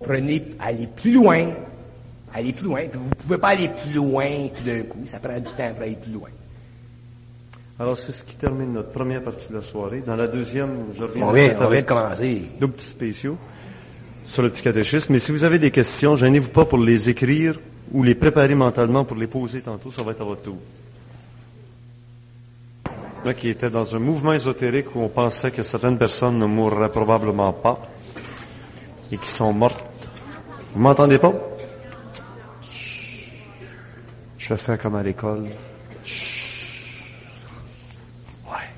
Prenez, allez plus loin, allez plus loin, puis vous ne pouvez pas aller plus loin tout d'un coup, ça prend du temps pour aller plus loin. Alors, c'est ce qui termine notre première partie de la soirée. Dans la deuxième, je reviens On vient, on vient de commencer. deux petits spéciaux sur le petit catéchisme. Mais si vous avez des questions, gênez-vous pas pour les écrire ou les préparer mentalement pour les poser tantôt. Ça va être à votre tour. Là, qui était dans un mouvement ésotérique où on pensait que certaines personnes ne mourraient probablement pas et qui sont mortes. Vous m'entendez pas? Je vais faire comme à l'école. Ouais.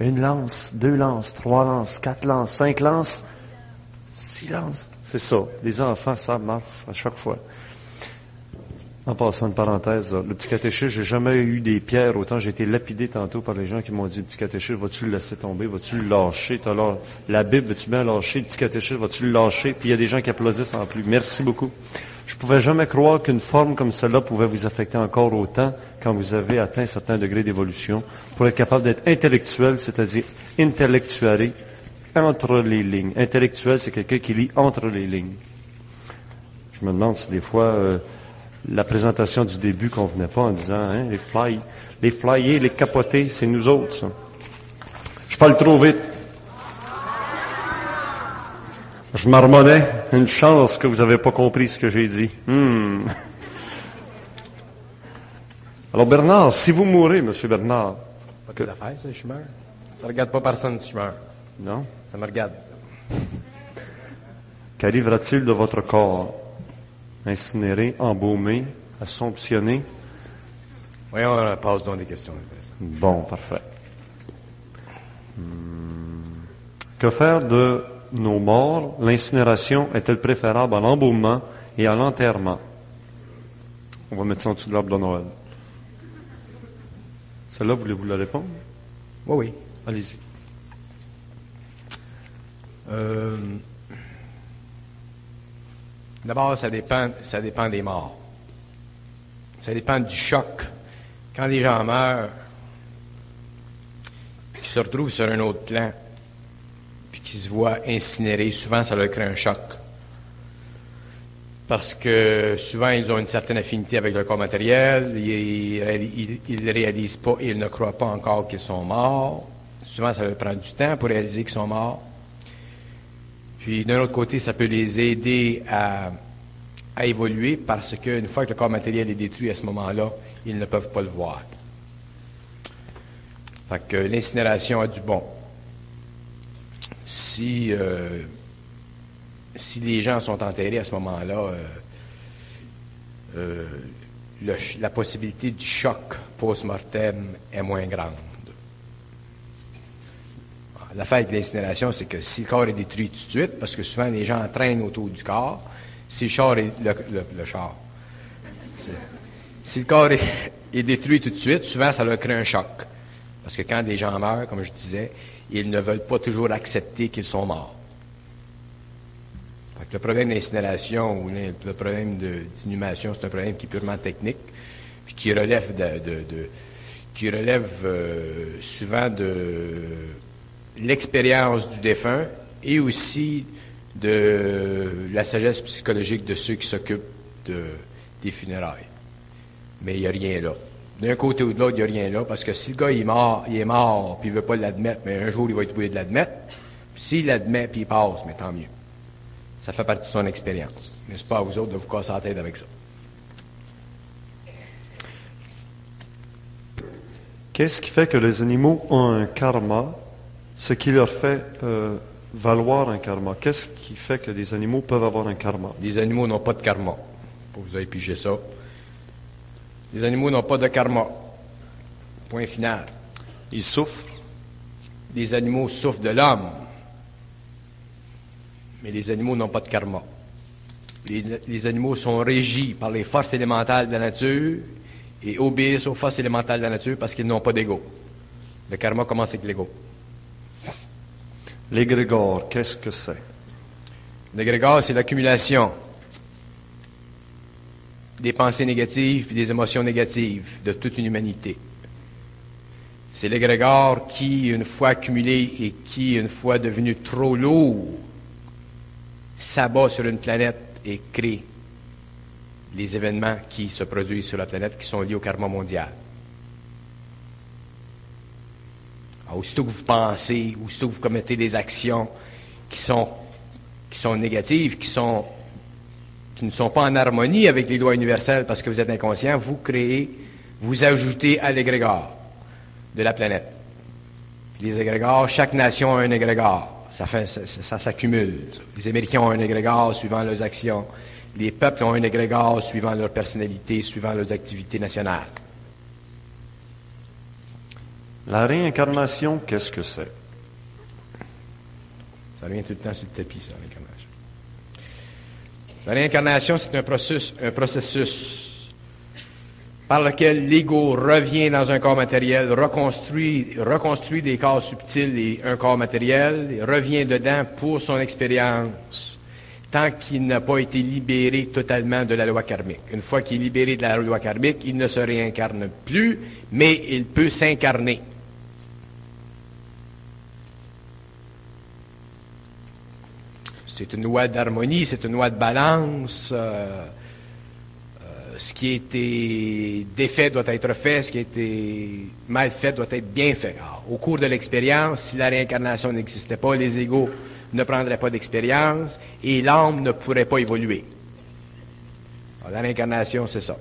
Une lance, deux lances, trois lances, quatre lances, cinq lances, six lances. C'est ça. Les enfants, ça marche à chaque fois. En passant une parenthèse, le petit catéchisme, j'ai jamais eu des pierres. Autant j'ai été lapidé tantôt par les gens qui m'ont dit, le petit catéchisme, vas-tu le laisser tomber? Vas-tu le lâcher? T'as la, Bible, vas-tu bien lâcher? Le petit catéchisme, vas-tu le lâcher? Puis il y a des gens qui applaudissent en plus. Merci beaucoup. Je pouvais jamais croire qu'une forme comme celle-là pouvait vous affecter encore autant quand vous avez atteint un certain degré d'évolution pour être capable d'être intellectuel, c'est-à-dire intellectuel, entre les lignes. Intellectuel, c'est quelqu'un qui lit entre les lignes. Je me demande si des fois, euh, la présentation du début convenait pas en disant, hein, les fly, les flyers, les capotés, c'est nous autres, ça. Je parle trop vite. Je marmonnais. Une chance que vous n'avez pas compris ce que j'ai dit. Hmm. Alors Bernard, si vous mourrez, Monsieur Bernard, Pas de affaires, ça, je meurs. Ça regarde pas personne si je meurs. non, Ça me regarde. qu'arrivera-t-il de votre corps? Incinéré, embaumé, assomptionné Voyons, on passe donc des questions. Bon, parfait. Hmm. Que faire de nos morts? L'incinération est-elle préférable à l'embaumement et à l'enterrement? On va mettre ça en dessous de l'arbre de Noël. Celle-là, voulez-vous la répondre? Oui, oui. Allez-y. Euh, D'abord, ça dépend, des morts. Ça dépend du choc. Quand les gens meurent, puis qu'ils se retrouvent sur un autre plan, puis qu'ils se voient incinérés, souvent ça leur crée un choc. Parce que souvent, ils ont une certaine affinité avec leur corps matériel, ils ne réalisent pas, ils ne croient pas encore qu'ils sont morts. Souvent, ça leur prend du temps pour réaliser qu'ils sont morts. Puis d'un autre côté, ça peut les aider à, à évoluer parce qu'une fois que le corps matériel est détruit à ce moment-là, ils ne peuvent pas le voir. Fait que l'incinération a du bon. Si, euh, si les gens sont enterrés à ce moment-là, euh, euh, la possibilité du choc post-mortem est moins grande. L'affaire avec l'incinération, c'est que si le corps est détruit tout de suite, parce que souvent les gens entraînent autour du corps, si le char est, le, char, si le corps est, détruit tout de suite, souvent ça leur crée un choc. Parce que quand des gens meurent, comme je disais, ils ne veulent pas toujours accepter qu'ils sont morts. Le problème d'incinération ou le problème d'inhumation, c'est un problème qui est purement technique, puis qui relève de- qui relève euh, souvent de l'expérience du défunt et aussi de la sagesse psychologique de ceux qui s'occupent de- des funérailles. Mais il n'y a rien là. D'un côté ou de l'autre, il n'y a rien là, parce que si le gars il est mort, il est mort, puis il ne veut pas l'admettre, mais un jour il va être obligé de l'admettre. S'il l'admet, puis il passe, mais tant mieux. Ça fait partie de son expérience. N'est-ce pas à vous autres de vous casser la tête avec ça? Qu'est-ce qui fait que les animaux ont un karma Ce qui leur fait euh, valoir un karma. Qu'est-ce qui fait que les animaux peuvent avoir un karma? Les animaux n'ont pas de karma. Vous avez pigé ça. Les animaux n'ont pas de karma. Point final. Ils souffrent. Les animaux souffrent de l'homme. Mais les animaux n'ont pas de karma. Les, les animaux sont régis par les forces élémentales de la nature et obéissent aux forces élémentales de la nature parce qu'ils n'ont pas d'ego. Le karma commence avec l'ego. L'égrégore, qu'est-ce que c'est? L'égrégore, c'est l'accumulation des pensées négatives et des émotions négatives de toute une humanité. C'est l'égrégore qui, une fois accumulé et qui, une fois devenu trop lourd, s'abat sur une planète et crée les événements qui se produisent sur la planète qui sont liés au karma mondial. Alors, aussitôt que vous pensez, aussitôt que vous commettez des actions qui sont, qui sont négatives, qui, sont, qui ne sont pas en harmonie avec les lois universelles parce que vous êtes inconscient, vous créez, vous ajoutez à l'égrégore de la planète. Les égrégores, chaque nation a un égrégore. Ça, ça, ça s'accumule. Les Américains ont un égrégore suivant leurs actions. Les peuples ont un égrégore suivant leur personnalité, suivant leurs activités nationales. La réincarnation, qu'est-ce que c'est? Ça revient tout le temps sur le tapis, ça, l'incarnation. La réincarnation, c'est un processus, par lequel l'ego revient dans un corps matériel, reconstruit, reconstruit des corps subtils et un corps matériel, et revient dedans pour son expérience, tant qu'il n'a pas été libéré totalement de la loi karmique. Une fois qu'il est libéré de la loi karmique, il ne se réincarne plus, mais il peut s'incarner. C'est une loi d'harmonie, c'est une loi de balance. Euh, euh, ce qui a été défait doit être fait, ce qui a été mal fait doit être bien fait. Alors, au cours de l'expérience, si la réincarnation n'existait pas, les égaux ne prendraient pas d'expérience et l'âme ne pourrait pas évoluer. Alors, la réincarnation, c'est ça.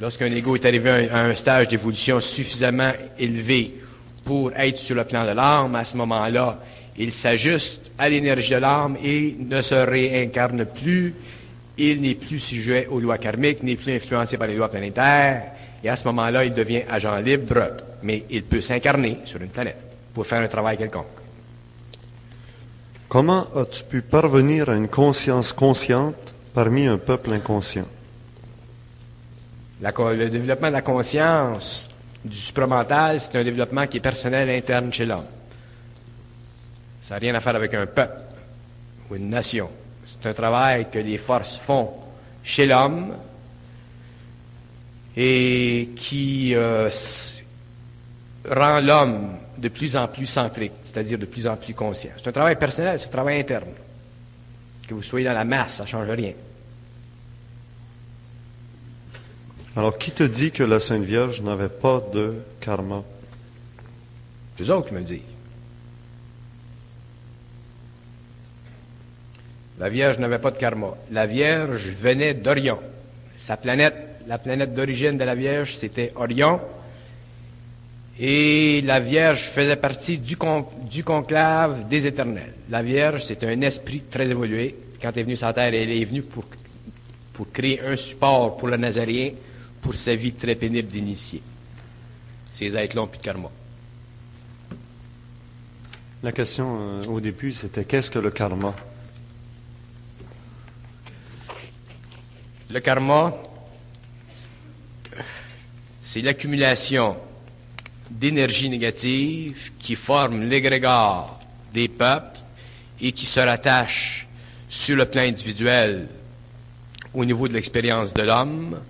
Lorsqu'un ego est arrivé à un stage d'évolution suffisamment élevé pour être sur le plan de l'âme, à ce moment-là, il s'ajuste à l'énergie de l'âme et ne se réincarne plus. Il n'est plus sujet aux lois karmiques, n'est plus influencé par les lois planétaires. Et à ce moment-là, il devient agent libre, mais il peut s'incarner sur une planète pour faire un travail quelconque. Comment as-tu pu parvenir à une conscience consciente parmi un peuple inconscient? La, le développement de la conscience du supramental, c'est un développement qui est personnel interne chez l'homme. Ça n'a rien à faire avec un peuple ou une nation. C'est un travail que les forces font chez l'homme et qui euh, rend l'homme de plus en plus centrique, c'est-à-dire de plus en plus conscient. C'est un travail personnel, c'est un travail interne. Que vous soyez dans la masse, ça ne change rien. Alors, qui te dit que la Sainte Vierge n'avait pas de karma? Eux autres me disent. La Vierge n'avait pas de karma. La Vierge venait d'Orion. Sa planète, la planète d'origine de la Vierge, c'était Orion. Et la Vierge faisait partie du, conclave des éternels. La Vierge, c'est un esprit très évolué. Quand elle est venue sur la terre, elle est venue pour, créer un support pour le Nazaréen pour sa vie très pénible d'initié. Ces êtres-là n'ont plus de karma. La question euh, au début, c'était qu'est-ce que le karma? Le karma, c'est l'accumulation d'énergie négative qui forme l'égrégore des peuples et qui se rattache sur le plan individuel au niveau de l'expérience de l'homme.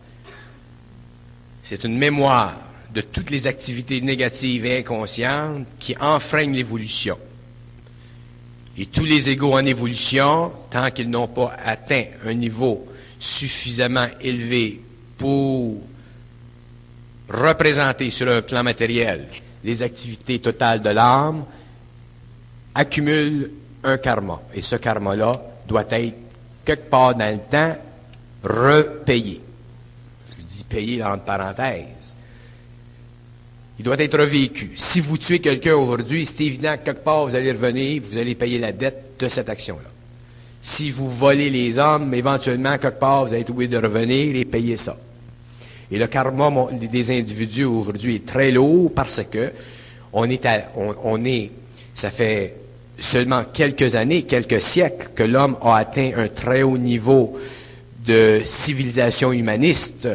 C'est une mémoire de toutes les activités négatives et inconscientes qui enfreignent l'évolution. Et tous les égaux en évolution, tant qu'ils n'ont pas atteint un niveau suffisamment élevé pour représenter sur un plan matériel les activités totales de l'âme, accumule un karma. Et ce karma-là doit être quelque part dans le temps repayé. Je dis payé entre parenthèses. Il doit être revécu. Si vous tuez quelqu'un aujourd'hui, c'est évident que quelque part vous allez revenir, vous allez payer la dette de cette action-là. Si vous volez les hommes, éventuellement, quelque part, vous allez être obligé de revenir et payer ça. Et le karma des individus aujourd'hui est très lourd parce que on est, on, est, ça fait seulement quelques années, quelques siècles que l'homme a atteint un très haut niveau de civilisation humaniste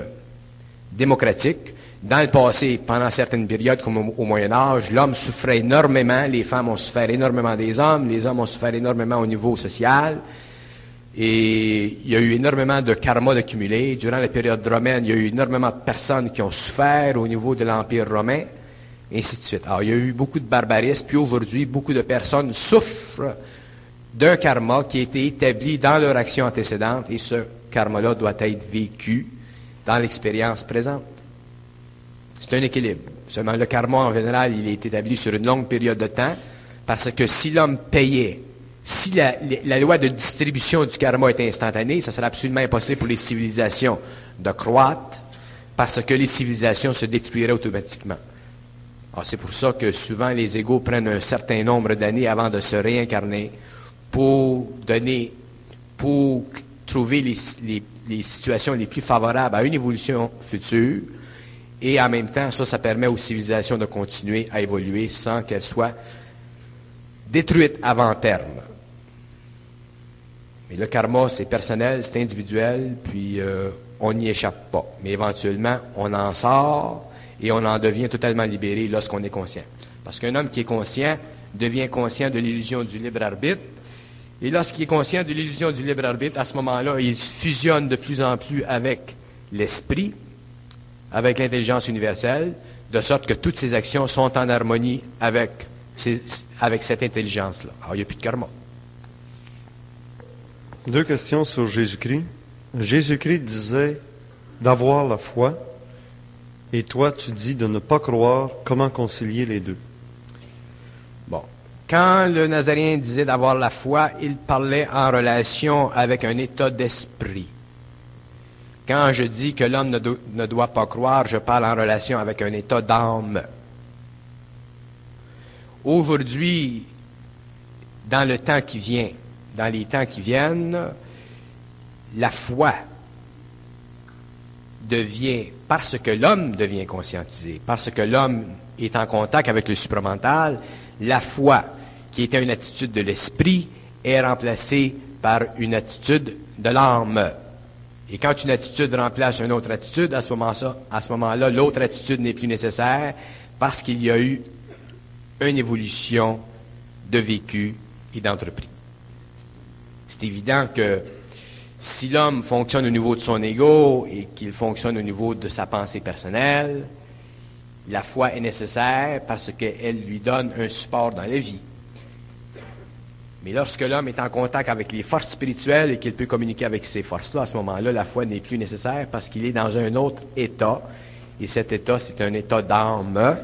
démocratique. Dans le passé, pendant certaines périodes, comme au, Moyen Âge, l'homme souffrait énormément, les femmes ont souffert énormément des hommes, les hommes ont souffert énormément au niveau social. Et il y a eu énormément de karma d'accumuler. Durant la période romaine, il y a eu énormément de personnes qui ont souffert au niveau de l'Empire romain, et ainsi de suite. Alors, il y a eu beaucoup de barbarisme, puis aujourd'hui, beaucoup de personnes souffrent d'un karma qui a été établi dans leur action antécédente et ce karma-là doit être vécu dans l'expérience présente. C'est un équilibre. Seulement le karma en général, il est établi sur une longue période de temps parce que si l'homme payait, si la, loi de distribution du karma est instantanée, ça serait absolument impossible pour les civilisations de croître parce que les civilisations se détruiraient automatiquement. C'est pour ça que souvent les égaux prennent un certain nombre d'années avant de se réincarner pour donner, pour trouver les, situations les plus favorables à une évolution future. Et en même temps, ça, ça permet aux civilisations de continuer à évoluer sans qu'elles soient détruites avant terme. Mais le karma, c'est personnel, c'est individuel, puis euh, on n'y échappe pas. Mais éventuellement, on en sort et on en devient totalement libéré lorsqu'on est conscient. Parce qu'un homme qui est conscient devient conscient de l'illusion du libre arbitre. Et lorsqu'il est conscient de l'illusion du libre arbitre, à ce moment-là, il fusionne de plus en plus avec l'esprit, avec l'intelligence universelle, de sorte que toutes ses actions sont en harmonie avec, avec cette intelligence-là. Alors, il n'y a plus de karma. Deux questions sur Jésus-Christ. Jésus-Christ disait d'avoir la foi, et toi tu dis de ne pas croire. Comment concilier les deux? Bon. Quand le Nazaréen disait d'avoir la foi, il parlait en relation avec un état d'esprit. Quand je dis que l'homme ne, doit pas croire, je parle en relation avec un état d'âme. Aujourd'hui, dans le temps qui vient, dans les temps qui viennent, la foi devient, parce que l'homme devient conscientisé, parce que l'homme est en contact avec le supramental, la foi, qui était une attitude de l'esprit, est remplacée par une attitude de l'âme. Et quand une attitude remplace une autre attitude, à ce moment-là, l'autre attitude n'est plus nécessaire parce qu'il y a eu une évolution de vécu et d'entreprise. C'est évident que si l'homme fonctionne au niveau de son ego et qu'il fonctionne au niveau de sa pensée personnelle, la foi est nécessaire parce qu'elle lui donne un support dans la vie. Mais lorsque l'homme est en contact avec les forces spirituelles et qu'il peut communiquer avec ces forces-là, à ce moment-là, la foi n'est plus nécessaire parce qu'il est dans un autre état. Et cet état, c'est un état d'âme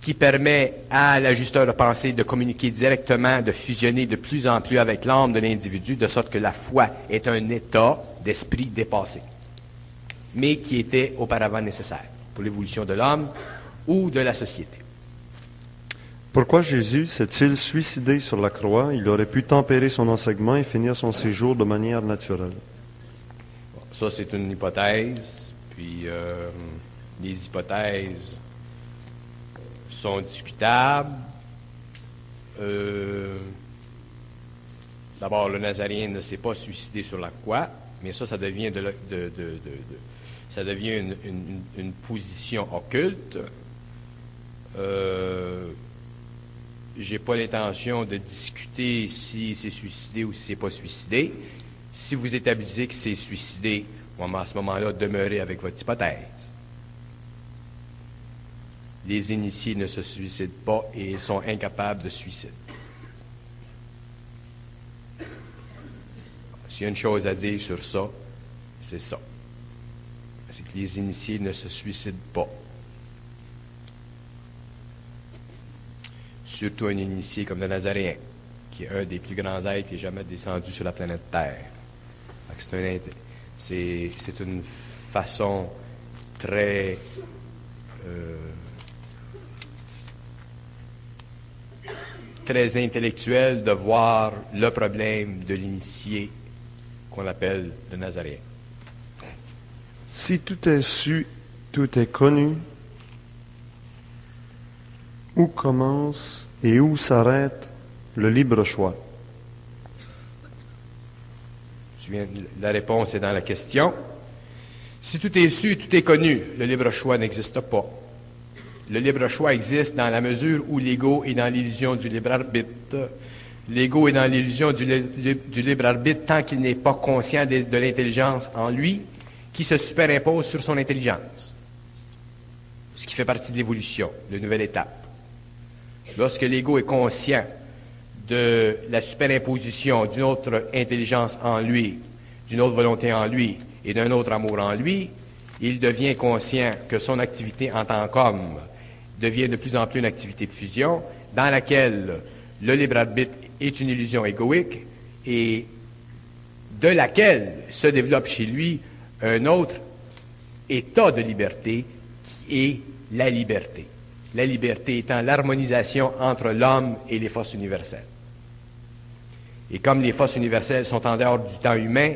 qui permet à l'ajusteur de pensée de communiquer directement, de fusionner de plus en plus avec l'âme de l'individu, de sorte que la foi est un état d'esprit dépassé, mais qui était auparavant nécessaire pour l'évolution de l'homme ou de la société. Pourquoi Jésus s'est-il suicidé sur la croix? Il aurait pu tempérer son enseignement et finir son séjour de manière naturelle. ça, c'est une hypothèse. Puis, euh, les hypothèses sont discutables. Euh, d'abord, le Nazarien ne s'est pas suicidé sur la croix, mais ça, ça devient, de, devient une, position occulte. Euh, j'ai pas l'intention de discuter si c'est suicidé ou si c'est pas suicidé. Si vous établissez que c'est suicidé, à ce moment-là, demeurez avec votre hypothèse les initiés ne se suicident pas et sont incapables de suicide. S'il y a une chose à dire sur ça, c'est ça. C'est que les initiés ne se suicident pas. Surtout un initié comme le Nazaréen, qui est un des plus grands êtres qui est jamais descendu sur la planète Terre. C'est une façon très euh, très intellectuel de voir le problème de l'initié qu'on appelle le Nazaréen. Si tout est su, tout est connu, où commence et où s'arrête le libre choix? La réponse est dans la question. Si tout est su, tout est connu, le libre choix n'existe pas. Le libre choix existe dans la mesure où l'ego est dans l'illusion du libre arbitre. L'ego est dans l'illusion du, libre arbitre tant qu'il n'est pas conscient de, de l'intelligence en lui qui se superimpose sur son intelligence. Ce qui fait partie de l'évolution, de nouvelle étape. Lorsque l'ego est conscient de la superimposition d'une autre intelligence en lui, d'une autre volonté en lui et d'un autre amour en lui, il devient conscient que son activité en tant qu'homme devient de plus en plus une activité de fusion dans laquelle le libre arbitre est une illusion égoïque et de laquelle se développe chez lui un autre état de liberté qui est la liberté. La liberté étant l'harmonisation entre l'homme et les forces universelles. Et comme les forces universelles sont en dehors du temps humain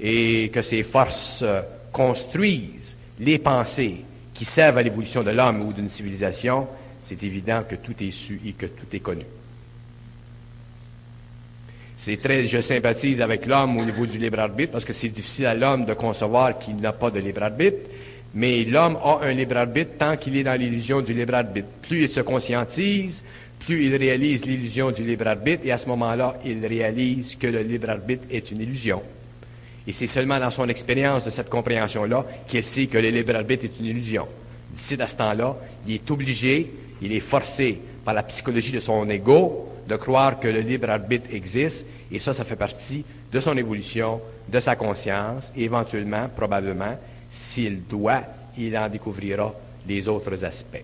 et que ces forces euh, construisent les pensées qui servent à l'évolution de l'homme ou d'une civilisation, c'est évident que tout est su et que tout est connu. C'est très, je sympathise avec l'homme au niveau du libre arbitre parce que c'est difficile à l'homme de concevoir qu'il n'a pas de libre arbitre. Mais l'homme a un libre arbitre tant qu'il est dans l'illusion du libre arbitre. Plus il se conscientise, plus il réalise l'illusion du libre arbitre et à ce moment-là, il réalise que le libre arbitre est une illusion. Et c'est seulement dans son expérience de cette compréhension-là qu'il sait que le libre arbitre est une illusion. D'ici à ce temps-là, il est obligé, il est forcé par la psychologie de son ego de croire que le libre arbitre existe et ça, ça fait partie de son évolution, de sa conscience, et éventuellement, probablement, s'il doit, il en découvrira les autres aspects.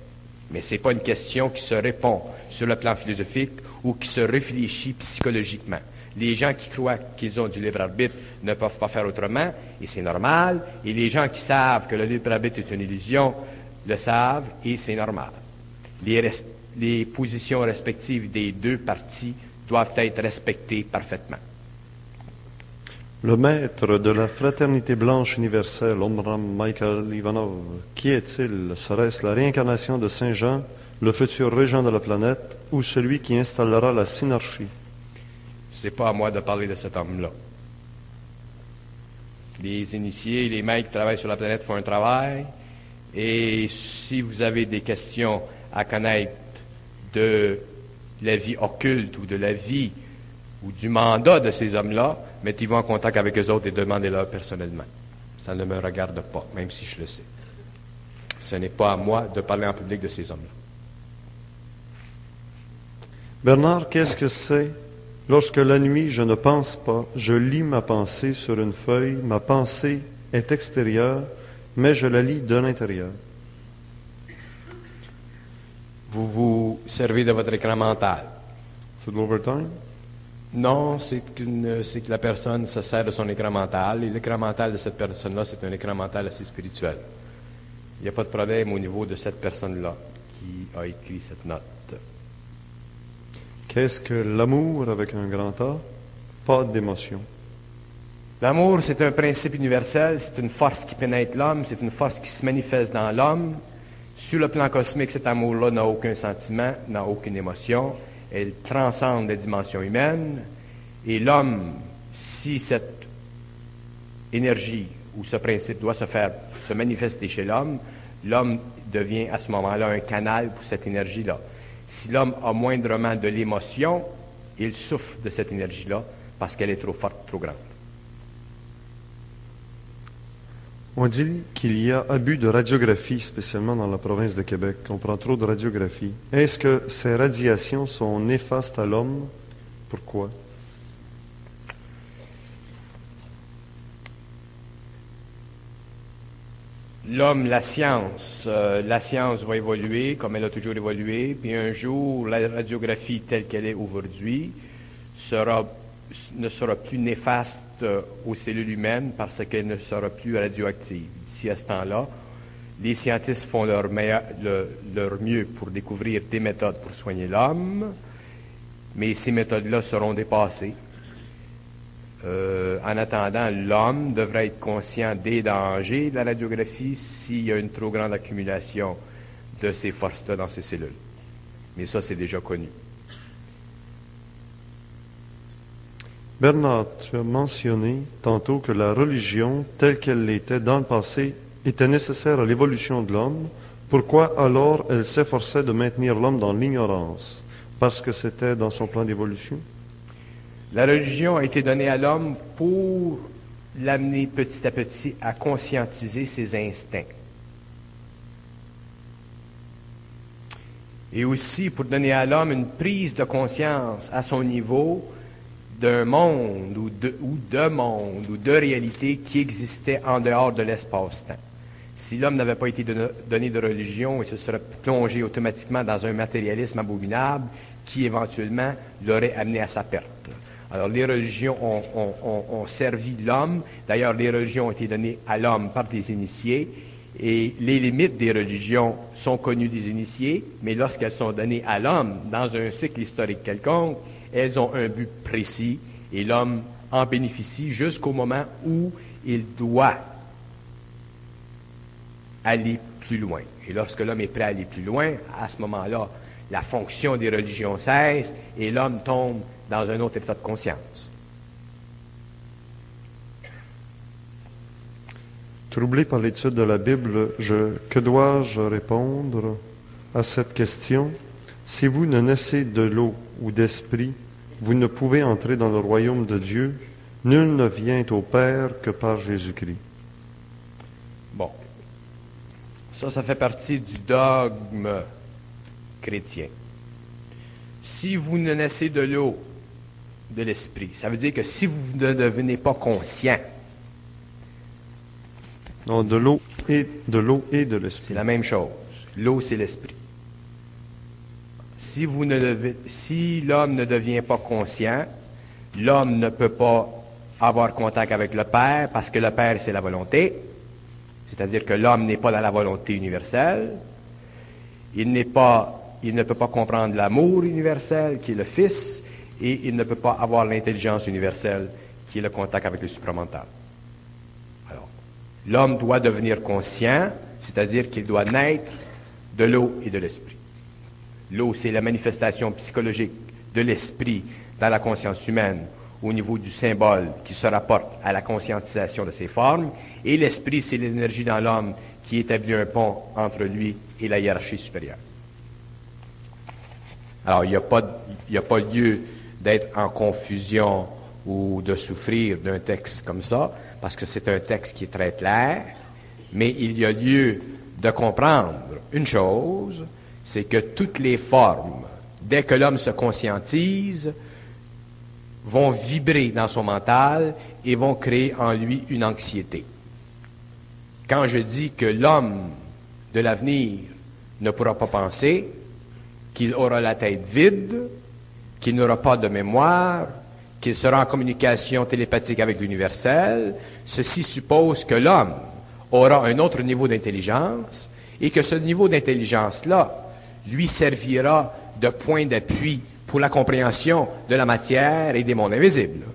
Mais ce n'est pas une question qui se répond sur le plan philosophique ou qui se réfléchit psychologiquement. Les gens qui croient qu'ils ont du libre arbitre ne peuvent pas faire autrement, et c'est normal. Et les gens qui savent que le libre arbitre est une illusion le savent, et c'est normal. Les, les positions respectives des deux parties doivent être respectés parfaitement. Le maître de la fraternité blanche universelle, Omram Michael Ivanov, qui est-il? Serait-ce la réincarnation de Saint Jean, le futur régent de la planète, ou celui qui installera la synarchie? C'est pas à moi de parler de cet homme-là. Les initiés, les maîtres qui travaillent sur la planète font un travail, et si vous avez des questions à connaître de la vie occulte ou de la vie ou du mandat de ces hommes-là, mettez-vous en contact avec eux autres et demandez-leur personnellement. Ça ne me regarde pas, même si je le sais. Ce n'est pas à moi de parler en public de ces hommes-là. Bernard, qu'est-ce que c'est? Lorsque la nuit je ne pense pas, je lis ma pensée sur une feuille, ma pensée est extérieure, mais je la lis de l'intérieur. Vous vous servez de votre écran mental. C'est de l'overtime? Non, c'est que la personne se sert de son écran mental et l'écran mental de cette personne-là, c'est un écran mental assez spirituel. Il n'y a pas de problème au niveau de cette personne-là qui a écrit cette note. Qu'est-ce que l'amour avec un grand A? Pas d'émotion. L'amour, c'est un principe universel, c'est une force qui pénètre l'homme, c'est une force qui se manifeste dans l'homme, sur le plan cosmique, cet amour-là n'a aucun sentiment, n'a aucune émotion. Elle transcende les dimensions humaines. Et l'homme, si cette énergie ou ce principe doit se faire, se manifester chez l'homme, l'homme devient à ce moment-là un canal pour cette énergie-là. Si l'homme a moindrement de l'émotion, il souffre de cette énergie-là parce qu'elle est trop forte, trop grande. On dit qu'il y a abus de radiographie, spécialement dans la province de Québec. On prend trop de radiographie. Est-ce que ces radiations sont néfastes à l'homme? Pourquoi? L'homme, la science, euh, la science va évoluer comme elle a toujours évolué, puis un jour, la radiographie telle qu'elle est aujourd'hui ne sera plus néfaste euh, aux cellules humaines parce qu'elle ne sera plus radioactive. D'ici à ce temps-là, les scientifiques font leur, leur mieux pour découvrir des méthodes pour soigner l'homme, mais ces méthodes-là seront dépassées. Euh, en attendant, l'homme devrait être conscient des dangers de la radiographie s'il y a une trop grande accumulation de ces forces-là dans ses cellules. Mais ça, c'est déjà connu. Bernard, tu as mentionné tantôt que la religion, telle qu'elle l'était dans le passé, était nécessaire à l'évolution de l'homme. Pourquoi alors elle s'efforçait de maintenir l'homme dans l'ignorance? Parce que c'était dans son plan d'évolution? La religion a été donnée à l'homme pour l'amener petit à petit à conscientiser ses instincts. et aussi pour donner à l'homme une prise de conscience à son niveau d'un monde ou de, ou de monde ou de réalité qui existait en dehors de l'espace-temps. Si l'homme n'avait pas été donné de religion, il se serait plongé automatiquement dans un matérialisme abominable qui éventuellement l'aurait amené à sa perte. Alors les religions ont, ont servi l'homme. D'ailleurs, les religions ont été données à l'homme par des initiés. Et les limites des religions sont connues des initiés, mais lorsqu'elles sont données à l'homme dans un cycle historique quelconque, elles ont un but précis et l'homme en bénéficie jusqu'au moment où il doit aller plus loin. Et lorsque l'homme est prêt à aller plus loin, à ce moment-là, la fonction des religions cesse et l'homme tombe dans un autre état de conscience. Troublé par l'étude de la Bible, je, que dois-je répondre à cette question? Si vous ne naissez de l'eau ou d'esprit, vous ne pouvez entrer dans le royaume de Dieu. Nul ne vient au Père que par Jésus-Christ. Bon. Ça, ça fait partie du dogme chrétien. Si vous ne naissez de l'eau, de l'esprit, ça veut dire que si vous ne devenez pas conscient, non, de l'eau et de l'eau et de l'esprit. C'est la même chose. L'eau, c'est l'esprit. Si, l'homme ne devient pas conscient, l'homme ne peut pas avoir contact avec le Père parce que le Père, c'est la volonté. C'est-à-dire que l'homme n'est pas dans la volonté universelle. Il n'est pas, il ne peut pas comprendre l'amour universel qui est le Fils et il ne peut pas avoir l'intelligence universelle qui est le contact avec le supramental. L'homme doit devenir conscient, c'est-à-dire qu'il doit naître de l'eau et de l'esprit. L'eau, c'est la manifestation psychologique de l'esprit dans la conscience humaine au niveau du symbole qui se rapporte à la conscientisation de ses formes. Et l'esprit, c'est l'énergie dans l'homme qui établit un pont entre lui et la hiérarchie supérieure. Alors, il n'y a, pas, a pas lieu d'être en confusion ou de souffrir d'un texte comme ça parce que c'est un texte qui est très clair, mais il y a lieu de comprendre une chose, c'est que toutes les formes, dès que l'homme se conscientise, vont vibrer dans son mental et vont créer en lui une anxiété. Quand je dis que l'homme de l'avenir ne pourra pas penser, qu'il aura la tête vide, qu'il n'aura pas de mémoire, qu'il sera en communication télépathique avec l'universel, ceci suppose que l'homme aura un autre niveau d'intelligence et que ce niveau d'intelligence-là lui servira de point d'appui pour la compréhension de la matière et des mondes invisibles.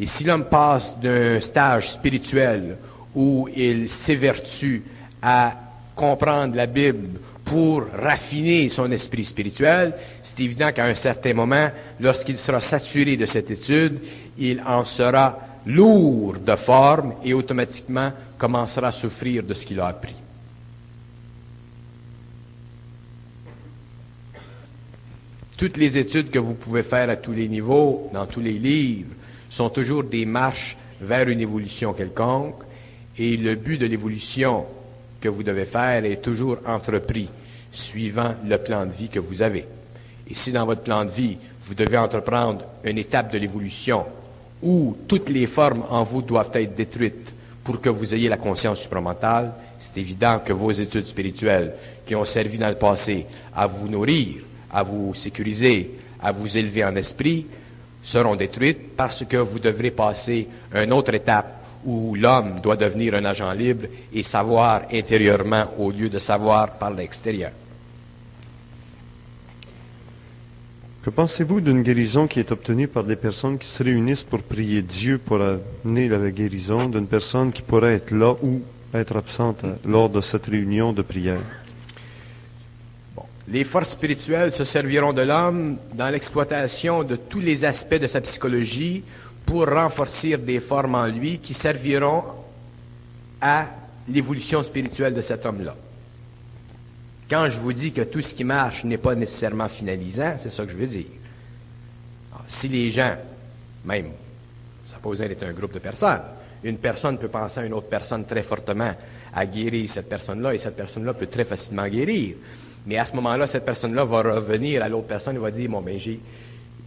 Et si l'homme passe d'un stage spirituel où il s'évertue à comprendre la Bible pour raffiner son esprit spirituel, c'est évident qu'à un certain moment, lorsqu'il sera saturé de cette étude, il en sera lourd de forme et automatiquement commencera à souffrir de ce qu'il a appris. Toutes les études que vous pouvez faire à tous les niveaux, dans tous les livres, sont toujours des marches vers une évolution quelconque, et le but de l'évolution que vous devez faire est toujours entrepris suivant le plan de vie que vous avez. Et si dans votre plan de vie, vous devez entreprendre une étape de l'évolution où toutes les formes en vous doivent être détruites pour que vous ayez la conscience supramentale, c'est évident que vos études spirituelles qui ont servi dans le passé à vous nourrir, à vous sécuriser, à vous élever en esprit, seront détruites parce que vous devrez passer une autre étape où l'homme doit devenir un agent libre et savoir intérieurement au lieu de savoir par l'extérieur. Que pensez-vous d'une guérison qui est obtenue par des personnes qui se réunissent pour prier Dieu pour amener la guérison d'une personne qui pourrait être là ou être absente lors de cette réunion de prière? Les forces spirituelles se serviront de l'homme dans l'exploitation de tous les aspects de sa psychologie pour renforcer des formes en lui qui serviront à l'évolution spirituelle de cet homme-là. Quand je vous dis que tout ce qui marche n'est pas nécessairement finalisant, c'est ça que je veux dire. si les gens, même, ça peut être un groupe de personnes, une personne peut penser à une autre personne très fortement à guérir cette personne-là et cette personne-là peut très facilement guérir. Mais à ce moment-là, cette personne-là va revenir à l'autre personne et va dire, bon, ben, j'ai,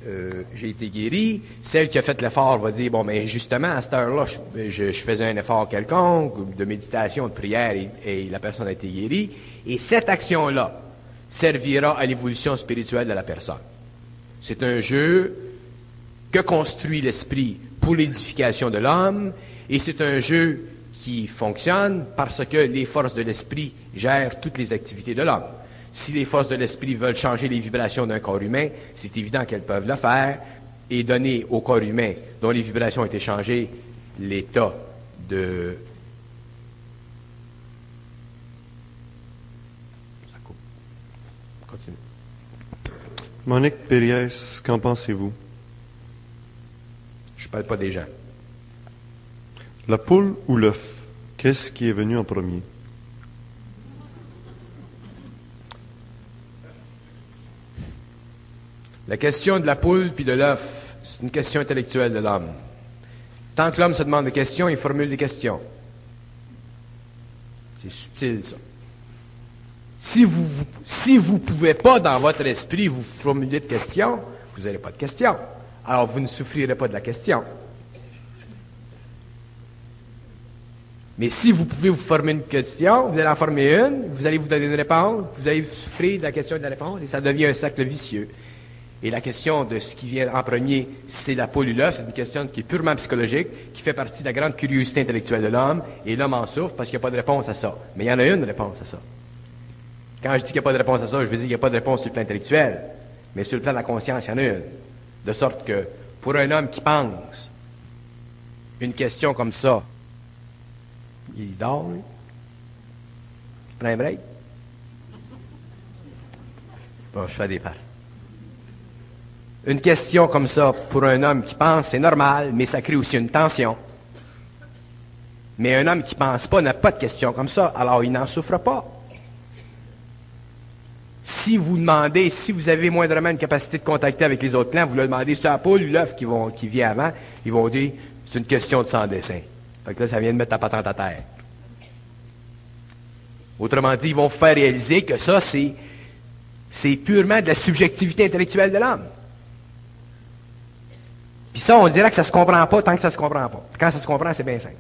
euh, j'ai été guéri. Celle qui a fait l'effort va dire, bon, mais justement, à cette heure-là, je, faisais un effort quelconque, de méditation, de prière, et, la personne a été guérie. Et cette action-là servira à l'évolution spirituelle de la personne. C'est un jeu que construit l'esprit pour l'édification de l'homme, et c'est un jeu qui fonctionne parce que les forces de l'esprit gèrent toutes les activités de l'homme. Si les forces de l'esprit veulent changer les vibrations d'un corps humain, c'est évident qu'elles peuvent le faire et donner au corps humain dont les vibrations ont été changées l'état de Continue. Monique Périès, qu'en pensez-vous? Je ne parle pas des gens. La poule ou l'œuf, qu'est-ce qui est venu en premier? La question de la poule puis de l'œuf, c'est une question intellectuelle de l'homme. Tant que l'homme se demande des questions, il formule des questions. C'est subtil, ça. Si vous, vous pouvez pas, dans votre esprit, vous formuler de questions, vous n'aurez pas de questions. Alors, vous ne souffrirez pas de la question. Mais si vous pouvez vous former une question, vous allez en former une, vous allez vous donner une réponse, vous allez souffrir de la question et de la réponse, et ça devient un cercle vicieux. Et la question de ce qui vient en premier, c'est la poule ou l'œuf, c'est une question qui est purement psychologique, qui fait partie de la grande curiosité intellectuelle de l'homme, et l'homme en souffre parce qu'il n'y a pas de réponse à ça. Mais il y en a une réponse à ça. Quand je dis qu'il n'y a pas de réponse à ça, je veux dire qu'il n'y a pas de réponse sur le plan intellectuel, mais sur le plan de la conscience, il y en a une. De sorte que, pour un homme qui pense, une question comme ça, il dort, lui. Il prend un break. Bon, je fais des passes. Une question comme ça, pour un homme qui pense, c'est normal, mais ça crée aussi une tension. Mais un homme qui pense pas n'a pas de question comme ça, alors il n'en souffre pas. Si vous demandez, si vous avez moindrement une capacité de contacter avec les autres clans, vous leur demandez c'est la poule ou l'œuf qui, vient avant, ils vont dire c'est une question de sans dessin. Fait que là, ça vient de mettre ta patente à terre. Autrement dit, ils vont vous faire réaliser que ça, c'est purement de la subjectivité intellectuelle de l'homme. Puis ça, on dirait que ça se comprend pas tant que ça se comprend pas. quand ça se comprend, c'est bien simple.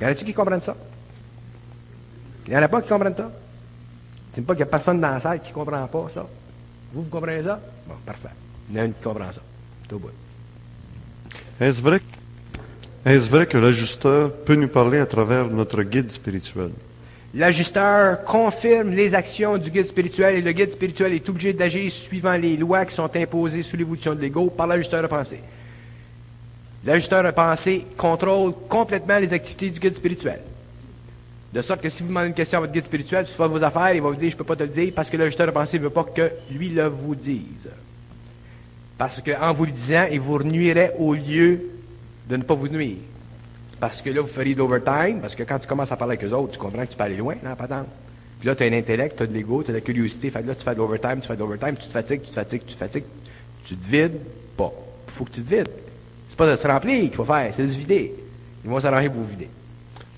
Y en a-tu qui comprennent ça? Il n'y en a pas qui comprennent ça? C'est pas qu'il n'y a personne dans la salle qui ne comprend pas ça. Vous, vous comprenez ça? Bon, parfait. Il y en a une qui comprend ça. C'est au bout. Est-ce vrai, est vrai que l'ajusteur peut nous parler à travers notre guide spirituel? L'ajusteur confirme les actions du guide spirituel et le guide spirituel est obligé d'agir suivant les lois qui sont imposées sous l'évolution de l'ego par l'ajusteur de pensée. L'ajusteur de pensée contrôle complètement les activités du guide spirituel. De sorte que si vous demandez une question à votre guide spirituel, sur vos affaires, il va vous dire, je ne peux pas te le dire, parce que l'ajusteur de pensée ne veut pas que lui le vous dise. Parce qu'en vous le disant, il vous nuirait au lieu de ne pas vous nuire. Parce que là, vous feriez de l'overtime, parce que quand tu commences à parler avec eux autres, tu comprends que tu peux aller loin, non, pas tant. Puis là, tu as un intellect, tu as de l'ego, tu as de la curiosité. Fait que là, tu fais de l'overtime, tu fais de l'overtime, tu te fatigues, tu te fatigues, tu te fatigues. Tu te vides pas. Il faut que tu te vides. C'est pas de se remplir qu'il faut faire, c'est de se vider. Ils vont s'arranger pour vous vider.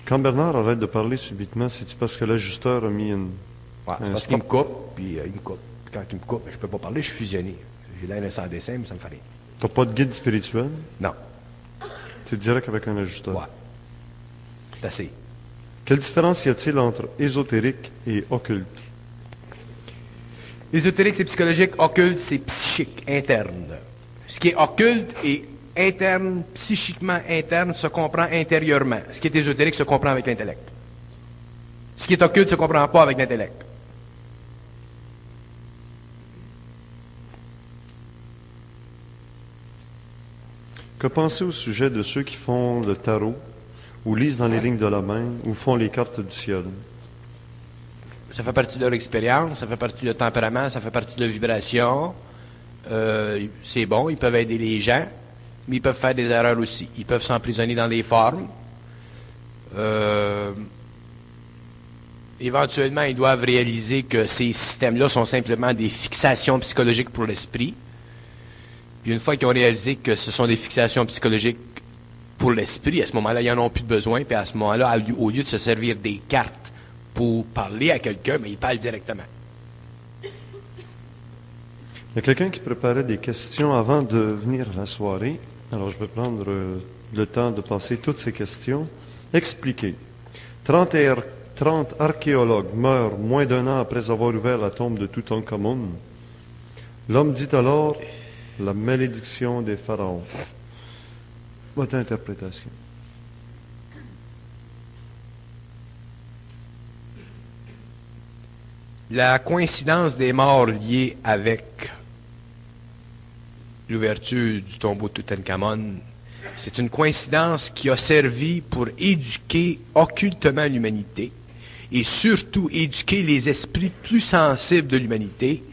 Quand Bernard arrête de parler subitement, c'est-tu parce que l'ajusteur a mis une. Ouais, c'est parce qu'il me coupe, puis euh, il me coupe. Quand il me coupe, je peux pas parler, je suis fusionné. J'ai l'air sans dessin, mais ça me fait rien. T'as pas de guide spirituel? Non. Tu es direct avec un ajusteur? Ouais. C'est assez. Quelle différence y a-t-il entre ésotérique et occulte? Ésotérique, c'est psychologique. Occulte, c'est psychique, interne. Ce qui est occulte et interne, psychiquement interne, se comprend intérieurement. Ce qui est ésotérique se comprend avec l'intellect. Ce qui est occulte se comprend pas avec l'intellect. Que pensez au sujet de ceux qui font le tarot, ou lisent dans les lignes de la main, ou font les cartes du ciel? Ça fait partie de leur expérience, ça fait partie de leur tempérament, ça fait partie de leur vibration. Euh, c'est bon, ils peuvent aider les gens mais ils peuvent faire des erreurs aussi. Ils peuvent s'emprisonner dans des formes. Euh, éventuellement, ils doivent réaliser que ces systèmes-là sont simplement des fixations psychologiques pour l'esprit. Puis une fois qu'ils ont réalisé que ce sont des fixations psychologiques pour l'esprit, à ce moment-là, ils n'en ont plus besoin. Puis à ce moment-là, au lieu de se servir des cartes pour parler à quelqu'un, mais ils parlent directement. Il y a quelqu'un qui préparait des questions avant de venir à la soirée. Alors je vais prendre euh, le temps de passer toutes ces questions. Expliquez. 30, ar- 30 archéologues meurent moins d'un an après avoir ouvert la tombe de Toutankhamon. L'homme dit alors la malédiction des pharaons. Votre interprétation. La coïncidence des morts liée avec l'ouverture du tombeau de Toutankhamon, c'est une coïncidence qui a servi pour éduquer occultement l'humanité et surtout éduquer les esprits plus sensibles de l'humanité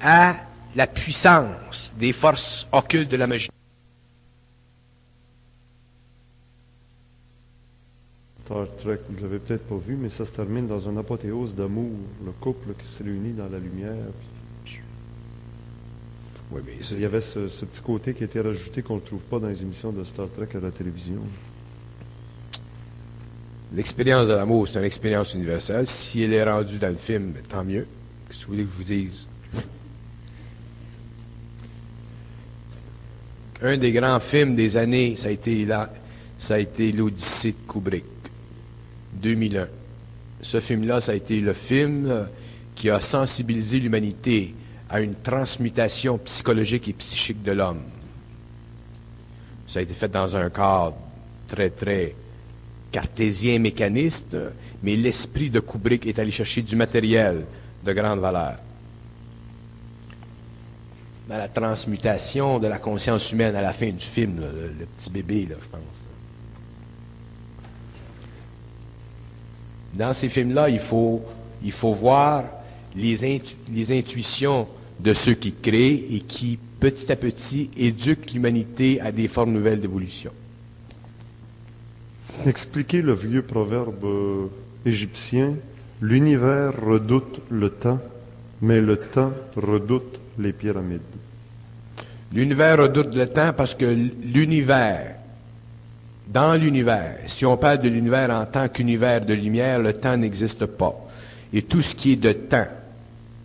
à la puissance des forces occultes de la magie. Il y avait ce, petit côté qui été rajouté qu'on ne trouve pas dans les émissions de Star Trek à la télévision. L'expérience de l'amour, c'est une expérience universelle. Si elle est rendue dans le film, tant mieux. Qu'est-ce que vous voulez que je vous dise? Un des grands films des années, ça a été là, ça a été l'Odyssée de Kubrick, 2001. Ce film-là, ça a été le film euh, qui a sensibilisé l'humanité à une transmutation psychologique et psychique de l'homme. Ça a été fait dans un cadre très, très cartésien mécaniste, mais l'esprit de Kubrick est allé chercher du matériel de grande valeur. Dans la transmutation de la conscience humaine à la fin du film, le, petit bébé, là, je pense. Dans ces films-là, il faut, il faut voir les, les intuitions de ceux qui créent et qui, petit à petit, éduquent l'humanité à des formes nouvelles d'évolution. Expliquez le vieux proverbe euh, égyptien. L'univers redoute le temps, mais le temps redoute les pyramides. L'univers redoute le temps parce que l'univers, dans l'univers, si on parle de l'univers en tant qu'univers de lumière, le temps n'existe pas. Et tout ce qui est de temps,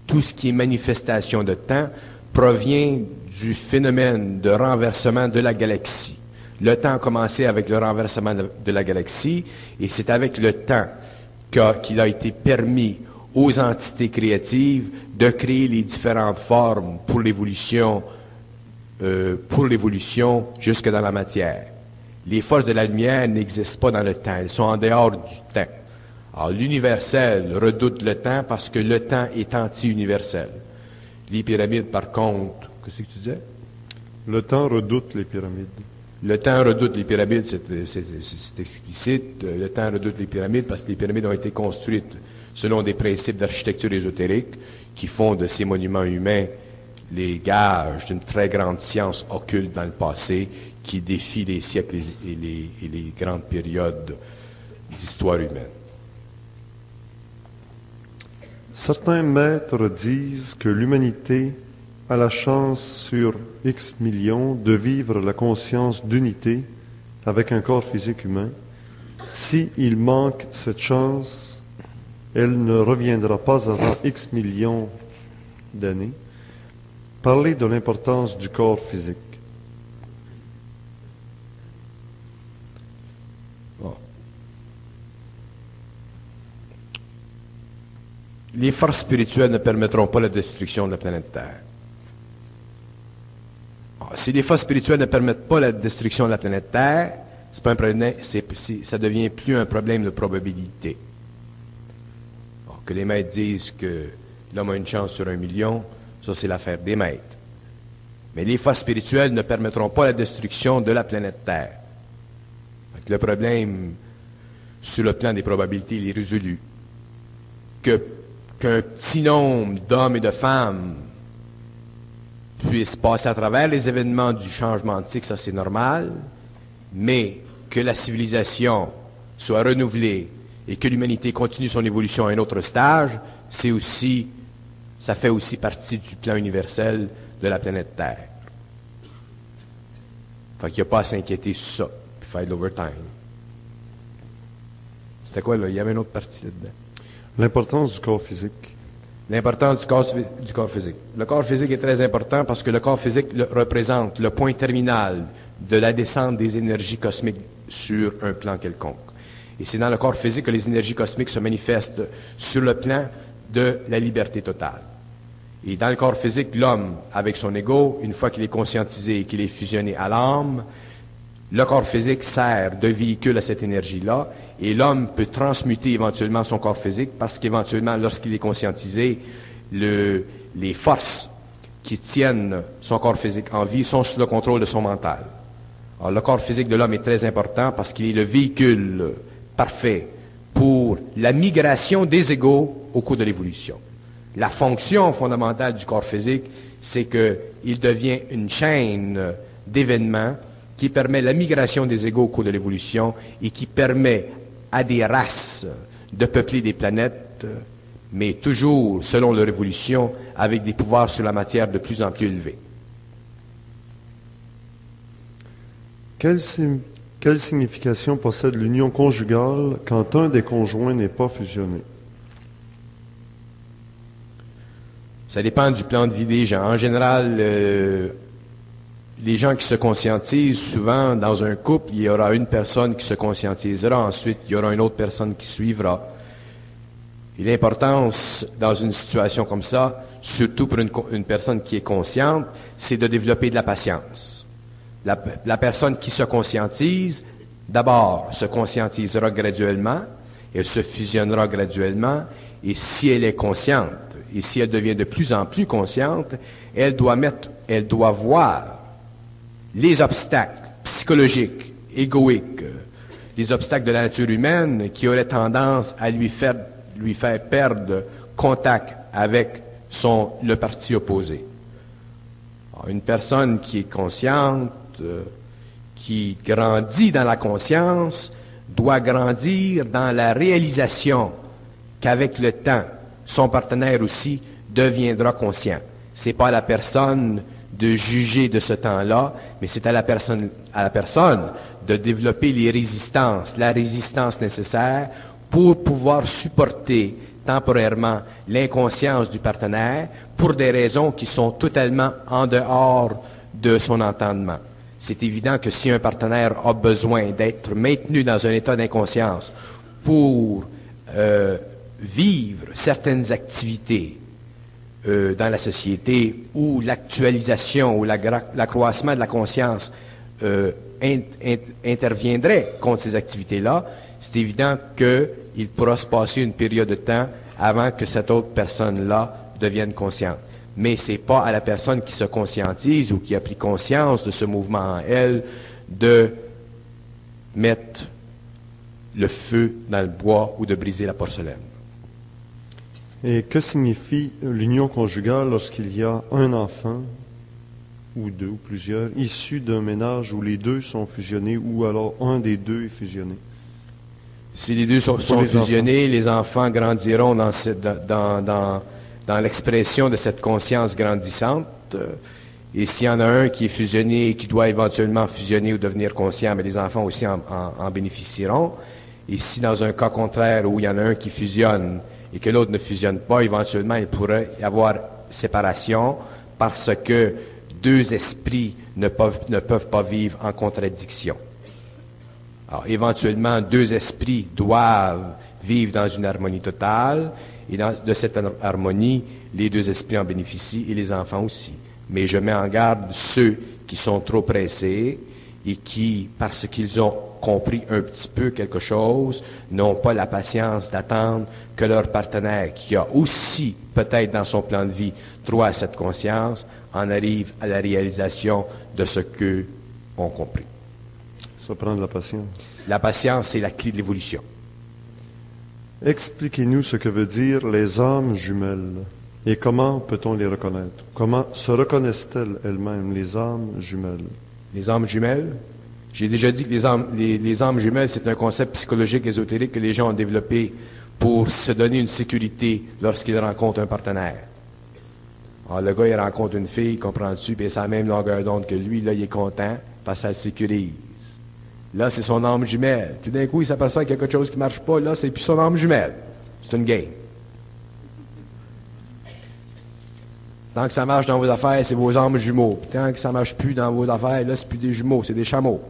tout ce qui est manifestation de temps, provient du phénomène de renversement de la galaxie. Le temps a commencé avec le renversement de, la galaxie, et c'est avec le temps qu'il a été permis aux entités créatives de créer les différentes formes pour l'évolution euh, pour l'évolution jusque dans la matière. Les forces de la lumière n'existent pas dans le temps, elles sont en dehors du temps. Alors l'universel redoute le temps parce que le temps est anti-universel. Les pyramides, par contre, qu'est-ce que tu disais? Le temps redoute les pyramides. Le temps redoute les pyramides, c'est explicite. Le temps redoute les pyramides parce que les pyramides ont été construites selon des principes d'architecture ésotérique qui font de ces monuments humains les gages d'une très grande science occulte dans le passé qui défie les siècles et les, et les grandes périodes d'histoire humaine. Certains maîtres disent que l'humanité a la chance sur X millions de vivre la conscience d'unité avec un corps physique humain. Si il manque cette chance, elle ne reviendra pas avant X millions d'années. Parlez de l'importance du corps physique. Bon. Les forces spirituelles ne permettront pas la destruction de la planète Terre. Bon, Si les forces spirituelles ne permettent pas la destruction de la planète Terre, c'est pas un problème, ça devient plus un problème de probabilité. Bon, que les maîtres disent que l'homme a une chance sur un million, ça c'est l'affaire des maîtres. Mais les forces spirituelles ne permettront pas la destruction de la planète Terre. Le problème, sur le plan des probabilités, il est résolu. Que, qu'un petit nombre d'hommes et de femmes puissent passer à travers les événements du changement antique, ça c'est normal, mais que la civilisation soit renouvelée et que l'humanité continue son évolution à un autre stage, c'est aussi, ça fait aussi partie du plan universel de la planète Terre. Fait qu'il n'y a pas à s'inquiéter sur ça, puis faire de l'overtime. C'était quoi, là? Il y avait une autre partie là-dedans. L'importance du corps physique. L'importance du corps, du corps physique. Le corps physique est très important parce que le corps physique représente le point terminal de la descente des énergies cosmiques sur un plan quelconque. Et c'est dans le corps physique que les énergies cosmiques se manifestent sur le plan de la liberté totale. Et dans le corps physique, l'homme, avec son ego, une fois qu'il est conscientisé et qu'il est fusionné à l'âme, le corps physique sert de véhicule à cette énergie-là, et l'homme peut transmuter éventuellement son corps physique parce qu'éventuellement, lorsqu'il est conscientisé, le- les forces qui tiennent son corps physique en vie sont sous le contrôle de son mental. Alors, le corps physique de l'homme est très important parce qu'il est le véhicule parfait pour la migration des égaux au cours de l'évolution. La fonction fondamentale du corps physique, c'est qu'il devient une chaîne d'événements qui permet la migration des égaux au cours de l'évolution et qui permet à des races de peupler des planètes, mais toujours, selon leur évolution, avec des pouvoirs sur la matière de plus en plus élevés. Quelle, signification possède l'union conjugale quand un des conjoints n'est pas fusionné? Ça dépend du plan de vie des gens. En général, euh, les gens qui se conscientisent, souvent, dans un couple, il y aura une personne qui se conscientisera, ensuite, il y aura une autre personne qui suivra. L'importance, dans une situation comme ça, surtout pour une personne qui est consciente, c'est de développer de la patience. La, la personne qui se conscientise, d'abord, se conscientisera graduellement, elle se fusionnera graduellement, et si elle est consciente, et si elle devient de plus en plus consciente, elle doit mettre, elle doit voir les obstacles psychologiques, égoïques, les obstacles de la nature humaine qui auraient tendance à lui faire, lui faire perdre contact avec son, le parti opposé. Une personne qui est consciente, euh, qui grandit dans la conscience, doit grandir dans la réalisation qu'avec le temps, son partenaire aussi deviendra conscient. C'est pas la personne de juger de ce temps-là, mais c'est à la personne, à la personne de développer les résistances, la résistance nécessaire pour pouvoir supporter temporairement l'inconscience du partenaire pour des raisons qui sont totalement en dehors de son entendement. C'est évident que si un partenaire a besoin d'être maintenu dans un état d'inconscience pour euh, vivre certaines activités euh, dans la société où l'actualisation ou l'accroissement de la conscience euh, in- in- interviendrait contre ces activités-là, c'est évident qu'il pourra se passer une période de temps avant que cette autre personne-là devienne consciente. Mais c'est pas à la personne qui se conscientise ou qui a pris conscience de ce mouvement en elle de mettre le feu dans le bois ou de briser la porcelaine. Et que signifie l'union conjugale lorsqu'il y a un enfant, ou deux, ou plusieurs, issus d'un ménage où les deux sont fusionnés, ou alors un des deux est fusionné? Si les deux sont, sont les fusionnés, les enfants grandiront dans, dans, dans, dans l'expression de cette conscience grandissante. Euh, Et s'il y en a un qui est fusionné et qui doit éventuellement fusionner ou devenir conscient, mais les enfants aussi en, en- en bénéficieront. Et si dans un cas contraire où il y en a un qui fusionne et que l'autre ne fusionne pas, éventuellement il pourrait y avoir séparation parce que deux esprits ne peuvent, pas vivre en contradiction. Alors, éventuellement, deux esprits doivent vivre dans une harmonie totale, et dans- de cette har- harmonie, les deux esprits en bénéficient et les enfants aussi. Mais je mets en garde ceux qui sont trop pressés et qui, parce qu'ils ont compris un petit peu quelque chose, n'ont pas la patience d'attendre que leur partenaire, qui a aussi peut-être dans son plan de vie droit à cette conscience, en arrive à la réalisation de ce qu'eux ont compris. Ça prend de la patience. La patience, c'est la clé de l'évolution. Expliquez-nous ce que veut dire les âmes jumelles et comment peut-on les reconnaître? Comment se reconnaissent-elles elles-mêmes, les âmes jumelles? Les âmes jumelles. J'ai déjà dit que les âmes, les, jumelles, c'est un concept psychologique ésotérique que les gens ont développé pour se donner une sécurité lorsqu'ils rencontrent un partenaire. Alors, le gars, il rencontre une fille, comprends-tu, puis c'est la même longueur d'onde que lui, là, il est content, parce que ça le sécurise. Là, c'est son âme jumelle. Tout d'un coup, il s'aperçoit qu'il y a quelque chose qui marche pas, là, c'est plus son âme jumelle. C'est une game. Tant que ça marche dans vos affaires, c'est vos âmes jumeaux. Tant que ça marche plus dans vos affaires, là, c'est plus des jumeaux, c'est des chameaux.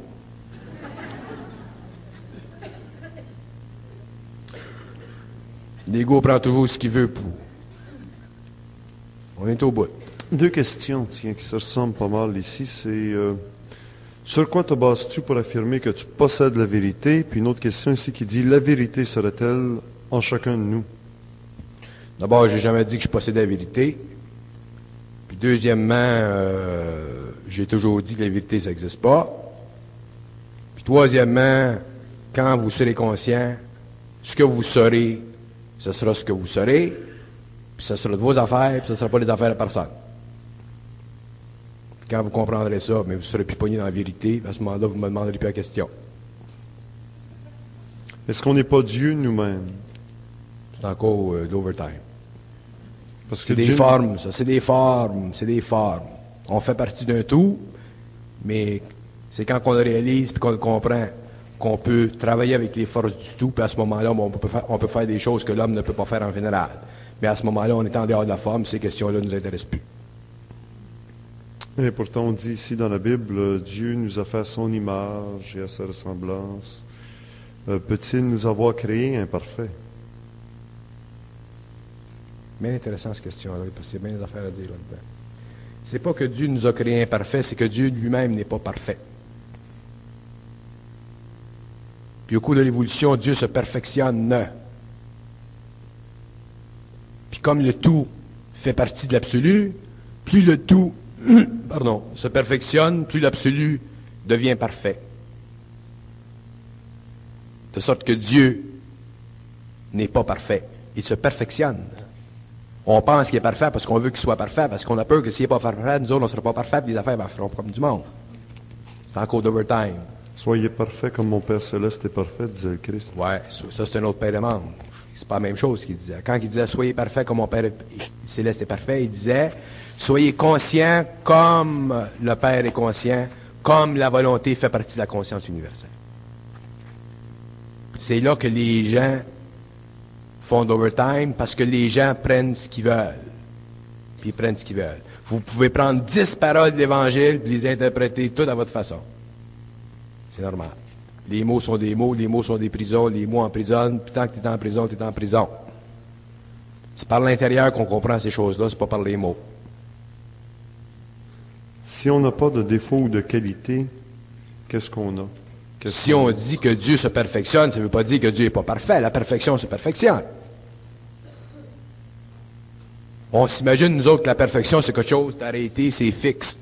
L'ego prend toujours ce qu'il veut pour. On est au bout. Deux questions, tiens, qui se ressemblent pas mal ici. C'est euh, sur quoi te bases-tu pour affirmer que tu possèdes la vérité? Puis une autre question ici qui dit la vérité serait-elle en chacun de nous? D'abord, j'ai jamais dit que je possédais la vérité. Puis deuxièmement, euh, j'ai toujours dit que la vérité, ça n'existe pas. Puis troisièmement, quand vous serez conscient, ce que vous serez, ce sera ce que vous serez, puis ce sera de vos affaires, puis ce ne sera pas les affaires de personne. Puis quand vous comprendrez ça, mais vous serez plus pogné dans la vérité, à ce moment-là, vous ne me demanderez plus la question. Est-ce qu'on n'est pas Dieu nous-mêmes? C'est encore euh, de l'overtime. C'est des formes, ça. C'est des formes. C'est des formes. On fait partie d'un tout, mais c'est quand on le réalise et qu'on le comprend qu'on peut travailler avec les forces du tout, puis à ce moment-là, on peut, faire, on peut faire des choses que l'homme ne peut pas faire en général. Mais à ce moment-là, on est en dehors de la forme, ces questions-là ne nous intéressent plus. Et pourtant, on dit ici dans la Bible, Dieu nous a fait à son image et à sa ressemblance. Euh, Peut-il nous avoir créés imparfaits? Bien intéressant cette question-là, parce qu'il y a bien des affaires à dire là-dedans. C'est pas que Dieu nous a créés imparfaits, c'est que Dieu lui-même n'est pas parfait. Puis au cours de l'évolution, Dieu se perfectionne. Puis comme le tout fait partie de l'absolu, plus le tout pardon, se perfectionne, plus l'absolu devient parfait. De sorte que Dieu n'est pas parfait. Il se perfectionne. On pense qu'il est parfait parce qu'on veut qu'il soit parfait, parce qu'on a peur que s'il n'est pas parfait, nous autres, on ne sera pas parfait, puis les affaires ben, feront comme du monde. C'est encore d'overtime. Soyez parfaits comme mon Père céleste est parfait, disait le Christ. Ouais, ça, c'est un autre père de membre. C'est pas la même chose qu'il disait. Quand il disait soyez parfait comme mon Père céleste est parfait, il disait soyez conscient comme le Père est conscient, comme la volonté fait partie de la conscience universelle. C'est là que les gens font d'overtime parce que les gens prennent ce qu'ils veulent. Puis ils prennent ce qu'ils veulent. Vous pouvez prendre dix paroles de l'Évangile et les interpréter toutes à votre façon. C'est normal. Les mots sont des mots, les mots sont des prisons, les mots emprisonnent, puis tant que tu es en prison, tu es en prison. C'est par l'intérieur qu'on comprend ces choses-là, c'est pas par les mots. Si on n'a pas de défaut ou de qualité, qu'est-ce qu'on a? Si on dit que Dieu se perfectionne, ça ne veut pas dire que Dieu n'est pas parfait. La perfection se perfectionne. On s'imagine, nous autres, que la perfection, c'est quelque chose d'arrêté, c'est fixe.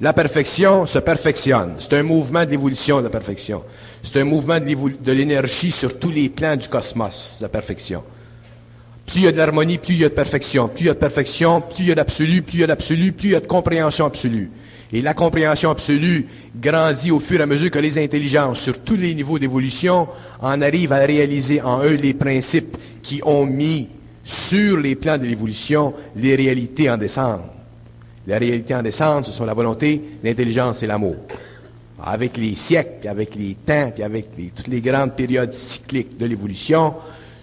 La perfection se perfectionne. C'est un mouvement de l'évolution de la perfection. C'est un mouvement de l'énergie sur tous les plans du cosmos, la perfection. Plus il y a de l'harmonie, plus il y a de perfection. Plus il y a de perfection, plus il y a d'absolu, plus il y a d'absolu, plus il y a de compréhension absolue. Et la compréhension absolue grandit au fur et à mesure que les intelligences, sur tous les niveaux d'évolution, en arrivent à réaliser en eux les principes qui ont mis sur les plans de l'évolution les réalités en descente. La réalité en descente, ce sont la volonté, l'intelligence et l'amour. Avec les siècles, puis avec les temps, puis avec les- toutes les grandes périodes cycliques de l'évolution,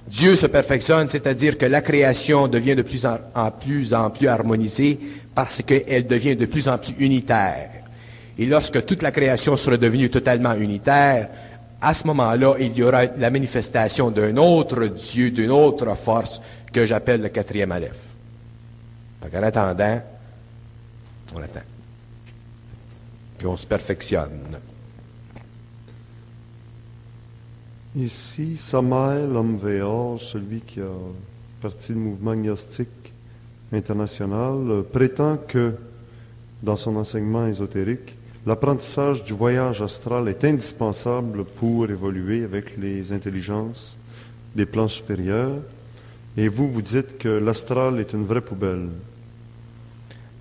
Dieu se perfectionne, c'est-à-dire que la création devient de plus en, en plus en plus harmonisée parce qu'elle devient de plus en plus unitaire. Et lorsque toute la création sera devenue totalement unitaire, à ce moment-là, il y aura la manifestation d'un autre Dieu, d'une autre force que j'appelle le quatrième Aleph. Qu'en attendant, on attend. Puis on se perfectionne. Ici, Samael, VR, celui qui a parti du mouvement gnostique international, euh, prétend que, dans son enseignement ésotérique, l'apprentissage du voyage astral est indispensable pour évoluer avec les intelligences des plans supérieurs. Et vous, vous dites que l'astral est une vraie poubelle.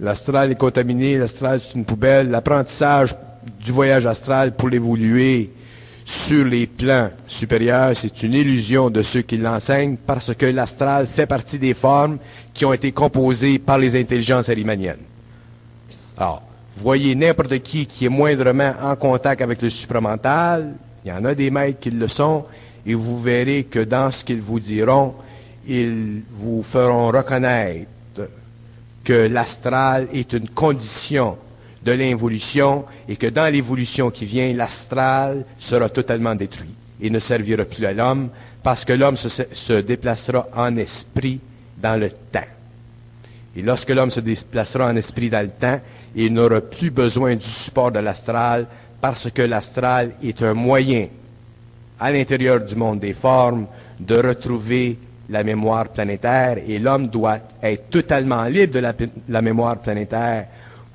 L'astral est contaminé, l'astral c'est une poubelle. L'apprentissage du voyage astral pour l'évoluer sur les plans supérieurs, c'est une illusion de ceux qui l'enseignent parce que l'astral fait partie des formes qui ont été composées par les intelligences arimaniennes. Alors, voyez n'importe qui qui est moindrement en contact avec le supramental, il y en a des maîtres qui le sont, et vous verrez que dans ce qu'ils vous diront, ils vous feront reconnaître que l'astral est une condition de l'évolution et que dans l'évolution qui vient, l'astral sera totalement détruit et ne servira plus à l'homme parce que l'homme se, se déplacera en esprit dans le temps. Et lorsque l'homme se déplacera en esprit dans le temps, il n'aura plus besoin du support de l'astral parce que l'astral est un moyen à l'intérieur du monde des formes de retrouver la mémoire planétaire et l'homme doit être totalement libre de la, la mémoire planétaire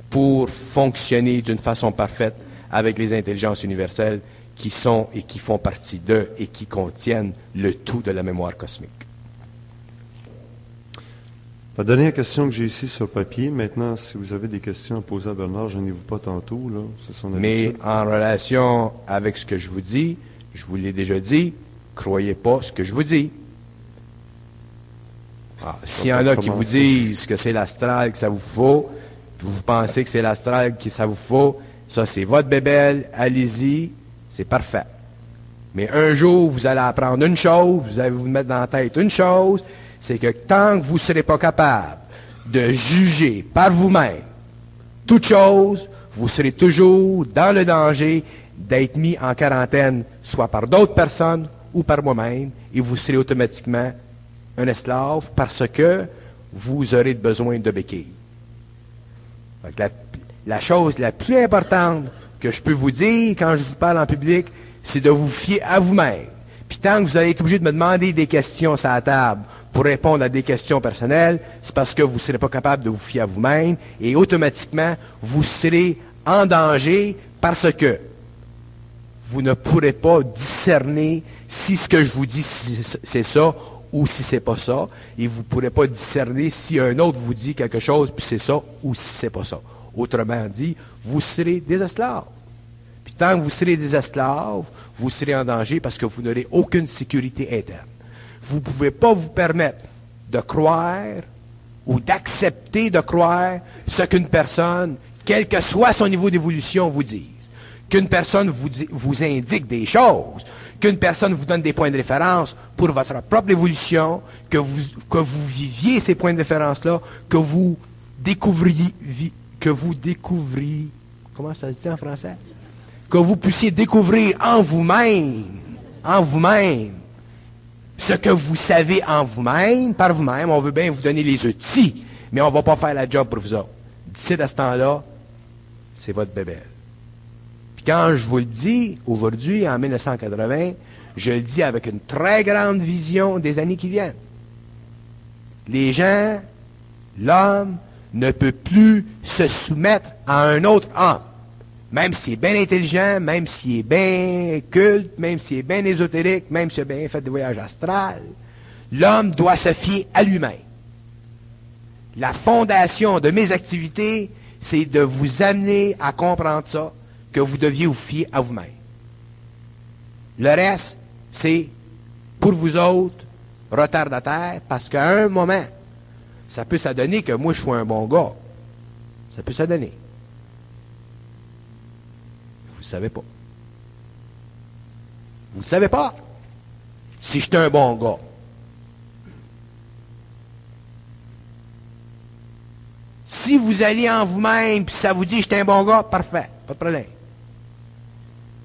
pour fonctionner d'une façon parfaite avec les intelligences universelles qui sont et qui font partie d'eux et qui contiennent le tout de la mémoire cosmique. La dernière question que j'ai ici sur papier, maintenant, si vous avez des questions à poser à Bernard, je n'ai vous pas tantôt, là, Mais en relation avec ce que je vous dis, je vous l'ai déjà dit, croyez pas ce que je vous dis. Ah, S'il y en a qui vous disent que c'est l'astral que ça vous faut, vous pensez que c'est l'astral que ça vous faut, ça c'est votre bébelle, allez-y, c'est parfait. Mais un jour, vous allez apprendre une chose, vous allez vous mettre dans la tête une chose, c'est que tant que vous ne serez pas capable de juger par vous-même toute chose, vous serez toujours dans le danger d'être mis en quarantaine, soit par d'autres personnes ou par moi-même, et vous serez automatiquement un esclave parce que vous aurez besoin de béquilles. La, chose la plus importante que je peux vous dire quand je vous parle en public, c'est de vous fier à vous-même. Puis tant que vous allez être obligé de me demander des questions à la table pour répondre à des questions personnelles, c'est parce que vous ne serez pas capable de vous fier à vous-même et automatiquement, vous serez en danger parce que vous ne pourrez pas discerner si ce que je vous dis c'est ça ou si c'est pas ça, et vous ne pourrez pas discerner si un autre vous dit quelque chose puis c'est ça ou si c'est pas ça. Autrement dit, vous serez des esclaves. Puis tant que vous serez des esclaves, vous serez en danger parce que vous n'aurez aucune sécurité interne. Vous ne pouvez pas vous permettre de croire ou d'accepter de croire ce qu'une personne, quel que soit son niveau d'évolution, vous dise. Qu'une personne vous, vous indique des choses, qu'une personne vous donne des points de référence pour votre propre évolution, que vous, que vous viviez ces points de référence-là, que vous découvriez, que vous découvriez, comment ça se dit en français? Que vous puissiez découvrir en vous-même, en vous-même, ce que vous savez en vous-même, par vous-même, on veut bien vous donner les outils, mais on ne va pas faire la job pour vous autres. D'ici à ce temps-là, c'est votre bébé. Quand je vous le dis, aujourd'hui, en 1980, je le dis avec une très grande vision des années qui viennent. Les gens, l'homme, ne peut plus se soumettre à un autre homme. Même s'il est bien intelligent, même s'il est bien culte, même s'il est bien ésotérique, même s'il a bien fait des voyages astrales, l'homme doit se fier à lui-même. La fondation de mes activités, c'est de vous amener à comprendre ça, que vous deviez vous fier à vous-même. Le reste, c'est pour vous autres retardataires, parce qu'à un moment, ça peut s'adonner que moi je sois un bon gars. Ça peut s'adonner. Vous ne savez pas. Vous ne savez pas si je suis un bon gars. Si vous allez en vous-même puis ça vous dit suis un bon gars, parfait, pas de problème.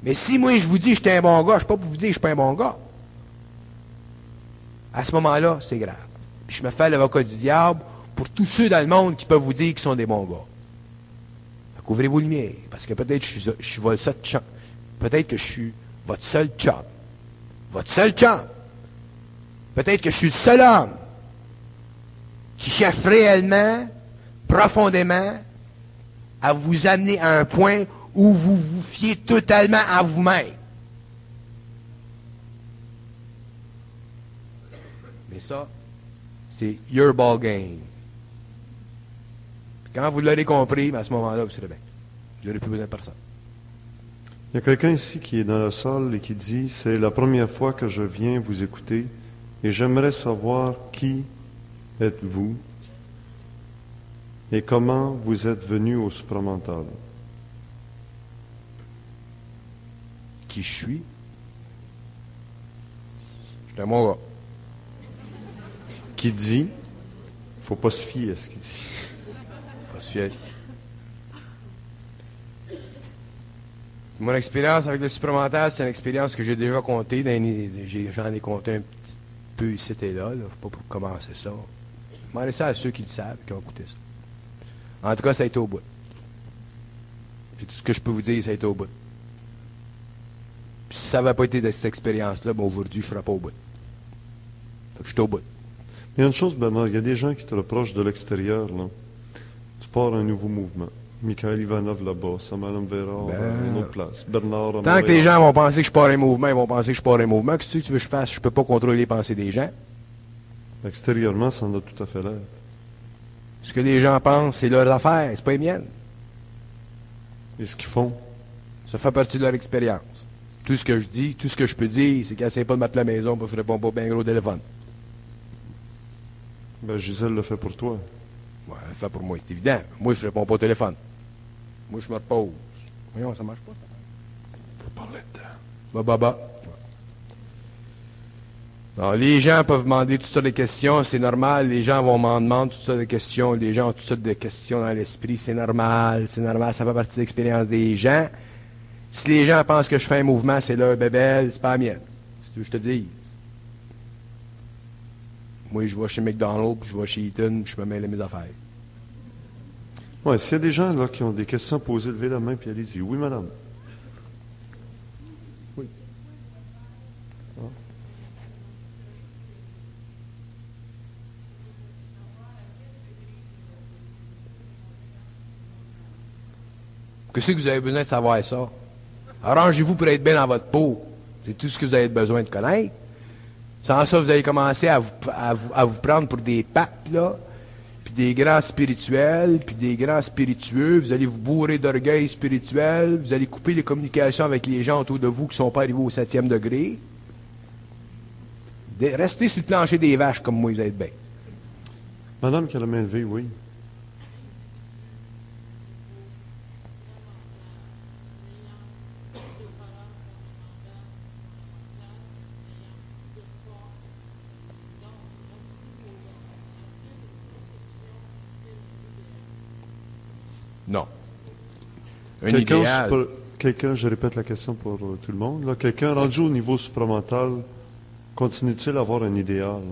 Mais si moi je vous dis que je suis un bon gars, je ne suis pas pour vous dire que je suis pas un bon gars. À ce moment-là, c'est grave. Puis je me fais l'avocat du diable pour tous ceux dans le monde qui peuvent vous dire qu'ils sont des bons gars. Fait Couvrez-vous le mien, parce que peut-être que je suis, je suis votre seul chum. Peut-être que je suis votre seul chum. Votre seul chum. Peut-être que je suis le seul homme qui cherche réellement, profondément, à vous amener à un point où vous vous fiez totalement à vous-même. Mais ça, c'est your ball game. Quand vous l'aurez compris, ben, à ce moment-là, vous serez bien. Vous n'aurez plus besoin de personne. Il y a quelqu'un ici qui est dans la salle et qui dit C'est la première fois que je viens vous écouter et j'aimerais savoir qui êtes-vous et comment vous êtes venu au supramental. Qui je suis? Je un bon gars. Qui dit Faut pas se fier à ce qu'il dit. Parce mon expérience avec le supramental, c'est une expérience que j'ai déjà comptée. J'en ai compté un petit peu ici et là. Il Faut pas pour commencer ça. Demandez ça à ceux qui le savent, qui ont écouté ça. En tout cas, ça a été au bout. Puis tout ce que je peux vous dire, ça a été au bout. Puis si ça n'avait pas été de cette expérience-là, ben aujourd'hui, je ne serais pas au bout. Fait que je suis au bout. Il y a une chose, Bernard, il y a des gens qui te reprochent de l'extérieur. Là. Tu pars un nouveau mouvement. Michael Ivanov là-bas, Samuel Vera, ben, une autre place. Bernard Tant que les gens vont penser que je pars un mouvement, ils vont penser que je pars un mouvement. Qu'est-ce que tu veux que je fasse? Je ne peux pas contrôler les pensées des gens. Extérieurement, ça en a tout à fait l'air. Ce que les gens pensent, c'est leur affaire, c'est pas les miennes. Et ce qu'ils font? Ça fait partie de leur expérience. Tout ce que je dis, tout ce que je peux dire, c'est qu'elle ne pas de mettre la maison, parce que je réponds pas bien gros au téléphone. Ben, Gisèle le fait pour toi. Ouais, elle le fait pour moi, c'est évident. Moi, je réponds pas au téléphone. Moi, je me repose. Voyons, ça marche pas. Faut parler de Bah, bah, bah. Alors, les gens peuvent demander toutes sortes de questions, c'est normal. Les gens vont m'en demander toutes sortes de questions. Les gens ont toutes sortes de questions dans l'esprit, c'est normal. C'est normal, ça fait partie de l'expérience des gens. Si les gens pensent que je fais un mouvement, c'est leur bébelle, c'est pas la mienne. C'est tout ce que je te dis. Moi, je vais chez McDonald's, puis je vais chez Eaton, puis je me mêle à mes affaires. Oui, s'il y a des gens là, qui ont des questions à poser, levez la main, puis allez-y. Oui, madame. Oui. Qu'est-ce que vous avez besoin de savoir ça? Arrangez-vous pour être bien dans votre peau. C'est tout ce que vous avez besoin de connaître. Sans ça, vous allez commencer à vous, prendre pour des papes, là, puis des grands spirituels, puis des grands spiritueux. Vous allez vous bourrer d'orgueil spirituel. Vous allez couper les communications avec les gens autour de vous qui ne sont pas arrivés au septième degré. restez sur le plancher des vaches comme moi, vous êtes bien. Madame qui a la main levée, oui. Non. Quelqu'un, je répète la question pour euh, tout le monde, quelqu'un rendu au niveau supramental, continue-t-il à avoir un idéal?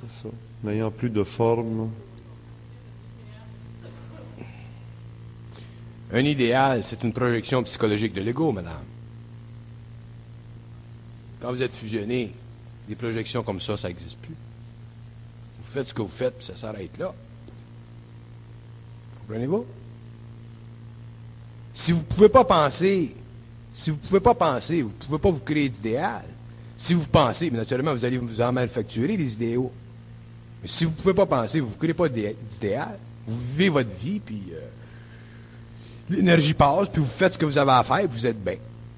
C'est ça. N'ayant plus de forme. Un idéal, c'est une projection psychologique de l'ego, madame. Quand vous êtes fusionné, des projections comme ça, ça n'existe plus. Vous faites ce que vous faites, puis ça s'arrête là. Comprenez-vous? Si vous ne pouvez pas penser, si vous ne pouvez pas penser, vous ne pouvez pas vous créer d'idéal. Si vous pensez, mais naturellement, vous allez vous en manufacturer les idéaux. Mais si vous ne pouvez pas penser, vous ne créez pas d'idéal. Vous vivez votre vie, puis euh, l'énergie passe, puis vous faites ce que vous avez à faire, et vous êtes bien.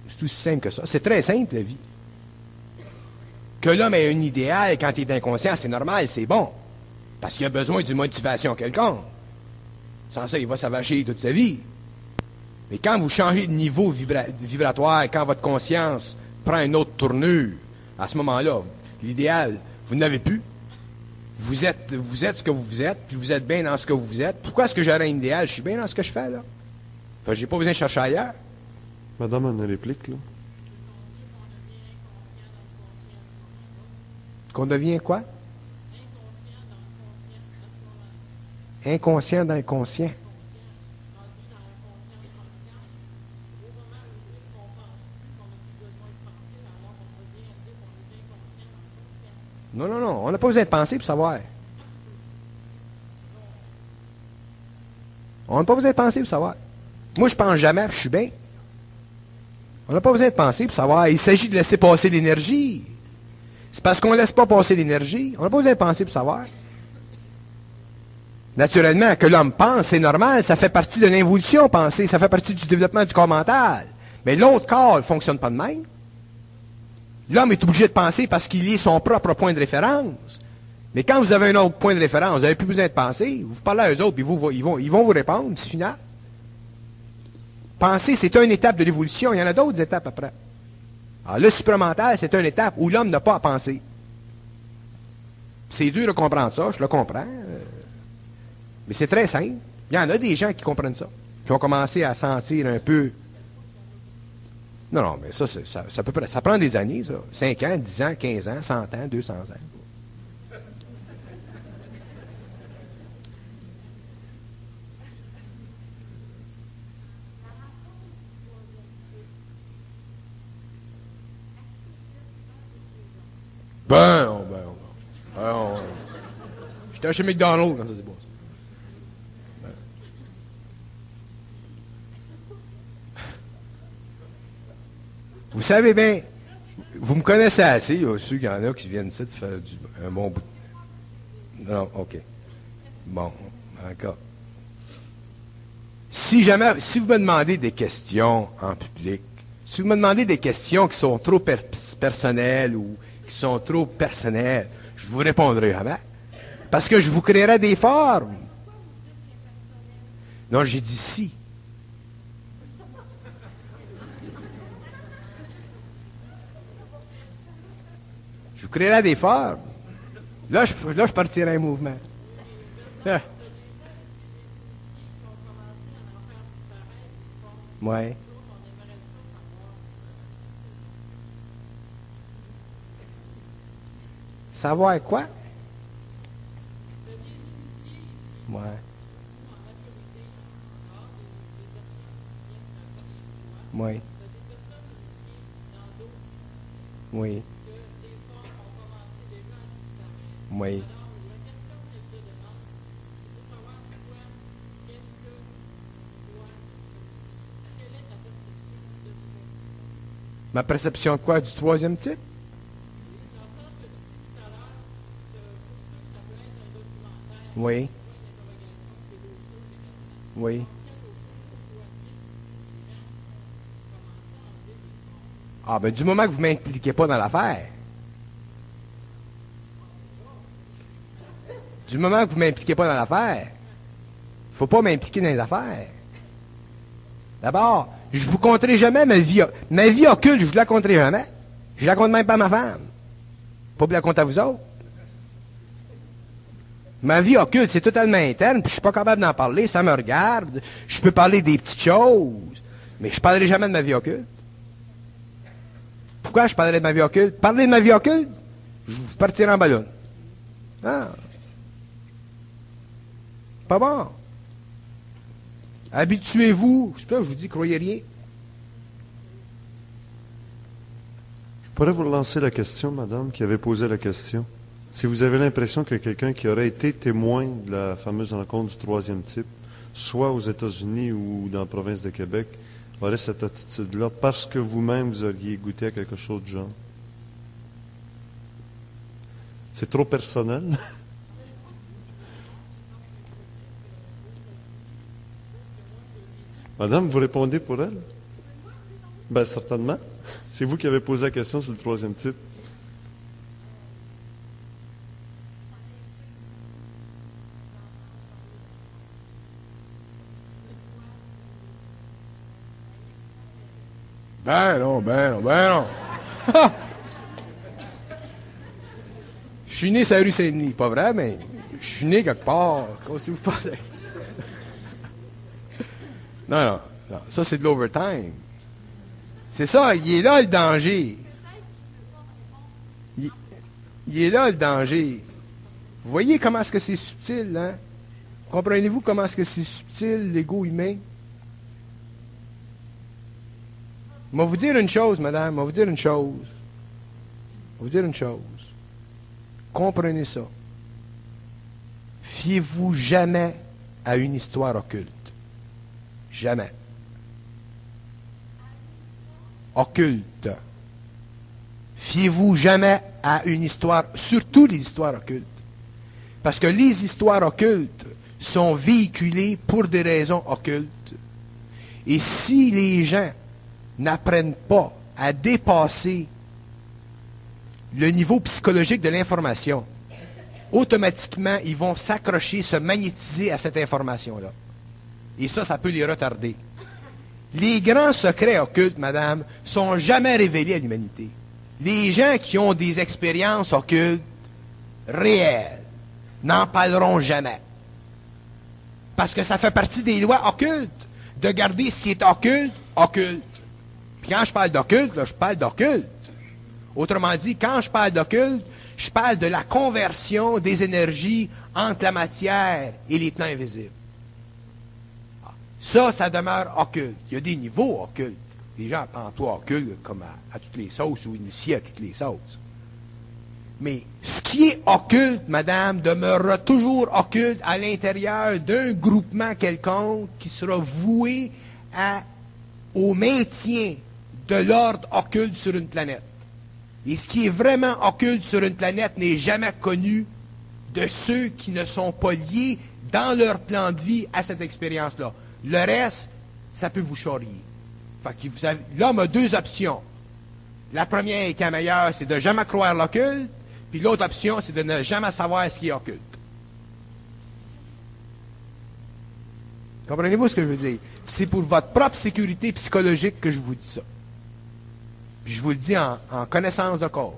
C'est aussi simple que ça. C'est très simple, la vie. Que l'homme ait un idéal quand il est inconscient, c'est normal, c'est bon. Parce qu'il a besoin d'une motivation quelconque. Sans ça, il va s'avacher toute sa vie. Mais quand vous changez de niveau vibratoire, quand votre conscience prend une autre tournure, à ce moment-là, l'idéal, vous n'avez plus. Vous êtes, vous êtes ce que vous êtes, puis vous êtes bien dans ce que vous êtes. Pourquoi est-ce que j'aurais un idéal? Je suis bien dans ce que je fais, là. Enfin, j'ai pas besoin de chercher ailleurs. Madame, on a réplique, là. Qu'on devient quoi? Inconscient d'inconscient. Non, non, non. On n'a pas besoin de penser pour savoir. On n'a pas besoin de penser pour savoir. Moi, je pense jamais, je suis bien. On n'a pas besoin de penser pour savoir. Il s'agit de laisser passer l'énergie. C'est parce qu'on ne laisse pas passer l'énergie. On n'a pas besoin de penser pour savoir. Naturellement, que l'homme pense, c'est normal, ça fait partie de l'évolution penser, ça fait partie du développement du corps mental. Mais l'autre corps ne fonctionne pas de même. L'homme est obligé de penser parce qu'il est son propre point de référence. Mais quand vous avez un autre point de référence, vous n'avez plus besoin de penser. Vous parlez à eux autres, puis ils, vont, vous répondre, c'est final. Penser, c'est une étape de l'évolution. Il y en a d'autres étapes après. Alors, le supramental, c'est une étape où l'homme n'a pas à penser. C'est dur de comprendre ça, je le comprends. Mais c'est très simple. Il y en a des gens qui comprennent ça, qui ont commencé à sentir un peu. Non, non, mais ça, ça, ça, peut, ça prend des années, ça. 5 ans, 10 ans, 15 ans, 100 ans, 200 ans. Ben, ben, non. Ben, non. J'étais chez McDonald's quand ça s'est passé. Ben. Vous savez bien, vous me connaissez assez, il y a ceux qu'il y en a qui viennent ici de faire du, un bon bout. Non, ok. Bon, encore. Si jamais, si vous me demandez des questions en public, si vous me demandez des questions qui sont trop personnelles ou qui sont trop personnelles, je vous répondrai jamais. Parce que je vous créerai des formes. Non, j'ai dit si. Créerai des formes. Là, je, là, partirai un mouvement. Ah. Ouais. Savoir quoi? Ouais. Oui. Oui. Oui. Ma perception quoi? Du troisième type? Oui. Oui. Ah, ben, du moment que vous ne m'impliquez pas dans l'affaire. Du moment que vous ne m'impliquez pas dans l'affaire, il ne faut pas m'impliquer dans les affaires. D'abord, je ne vous conterai jamais ma vie, ma vie occulte, je ne vous la conterai jamais. Je la compte même pas à ma femme. Pas vous la compter à vous autres. Ma vie occulte, c'est totalement interne, puis je suis pas capable d'en parler, ça me regarde. Je peux parler des petites choses, mais je parlerai jamais de ma vie occulte. Pourquoi je parlerai de ma vie occulte? Parler de ma vie occulte, je partirai en ballon. Ah. Pas bon. Habituez-vous. C'est pas je vous dis, croyez rien. Je pourrais vous relancer la question, madame, qui avait posé la question. Si vous avez l'impression que quelqu'un qui aurait été témoin de la fameuse rencontre du troisième type, soit aux États-Unis ou dans la province de Québec, aurait cette attitude-là parce que vous-même vous auriez goûté à quelque chose de genre? C'est trop personnel. Madame, vous répondez pour elle? Ben, certainement. C'est vous qui avez posé la question sur le troisième type. Ben non, ben non, ben non. je suis né sur la rue Saint-Denis, pas vrai, mais je suis né quelque part. Qu'est-ce vous parlez? Non, non, ça c'est de l'overtime. C'est ça, il est là le danger. Il, il, est là le danger. Vous voyez comment est-ce que c'est subtil, hein? Comprenez-vous comment est-ce que c'est subtil, l'ego humain? Je vais vous dire une chose, madame, je vais vous dire une chose. Je vais vous dire une chose. Comprenez ça. Fiez-vous jamais à une histoire occulte. Jamais. Occulte. Fiez-vous jamais à une histoire, surtout les histoires occultes. Parce que les histoires occultes sont véhiculées pour des raisons occultes. Et si les gens n'apprennent pas à dépasser le niveau psychologique de l'information, automatiquement, ils vont s'accrocher, se magnétiser à cette information-là. Et ça, ça peut les retarder. Les grands secrets occultes, madame, sont jamais révélés à l'humanité. Les gens qui ont des expériences occultes réelles n'en parleront jamais. Parce que ça fait partie des lois occultes. De garder ce qui est occulte, occulte. Puis quand je parle d'occulte, je parle d'occulte. Autrement dit, quand je parle d'occulte, je parle de la conversion des énergies entre la matière et les plans invisibles. Ça, ça demeure occulte. Il y a des niveaux occultes. Les gens pensent toi occulte comme à, toutes les sauces ou initié à toutes les sauces. Mais ce qui est occulte, madame, demeurera toujours occulte à l'intérieur d'un groupement quelconque qui sera voué au maintien de l'ordre occulte sur une planète. Et ce qui est vraiment occulte sur une planète n'est jamais connu de ceux qui ne sont pas liés dans leur plan de vie à cette expérience-là. Le reste, ça peut vous charrier. l'homme a deux options. La première qui est meilleure, c'est de jamais croire l'occulte, puis l'autre option, c'est de ne jamais savoir ce qui est occulte. Comprenez-vous ce que je veux dire? C'est pour votre propre sécurité psychologique que je vous dis ça. Puis je vous le dis en, connaissance de cause.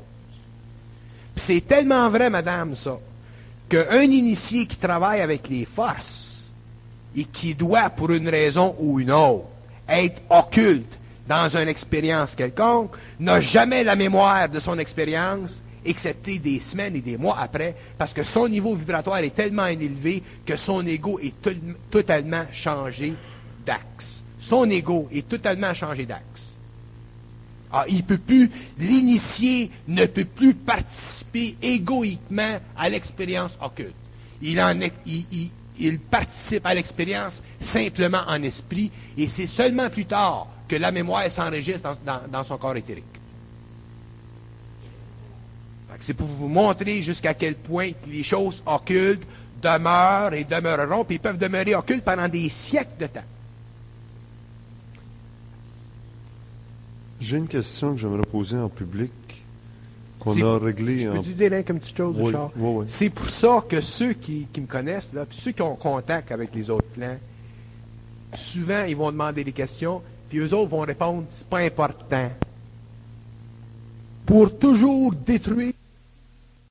c'est tellement vrai, madame, ça, qu'un initié qui travaille avec les forces et qui doit, pour une raison ou une autre, être occulte dans une expérience quelconque, n'a jamais la mémoire de son expérience, excepté des semaines et des mois après, parce que son niveau vibratoire est tellement élevé que son ego est totalement changé d'axe. Son ego est totalement changé d'axe. Ah, il peut plus, l'initié ne peut plus participer égoïquement à l'expérience occulte. Il, en il, participe à l'expérience simplement en esprit, et c'est seulement plus tard que la mémoire s'enregistre dans, son corps éthérique. C'est pour vous montrer jusqu'à quel point les choses occultes demeurent et demeureront, puis peuvent demeurer occultes pendant des siècles de temps. J'ai une question que j'aimerais poser en public, qu'on a réglée en... Je peux dire comme petite chose, Richard? C'est pour ça que ceux qui, me connaissent, là, ceux qui ont contact avec les autres plans, souvent, ils vont demander des questions, puis eux autres vont répondre, c'est pas important. Pour toujours détruire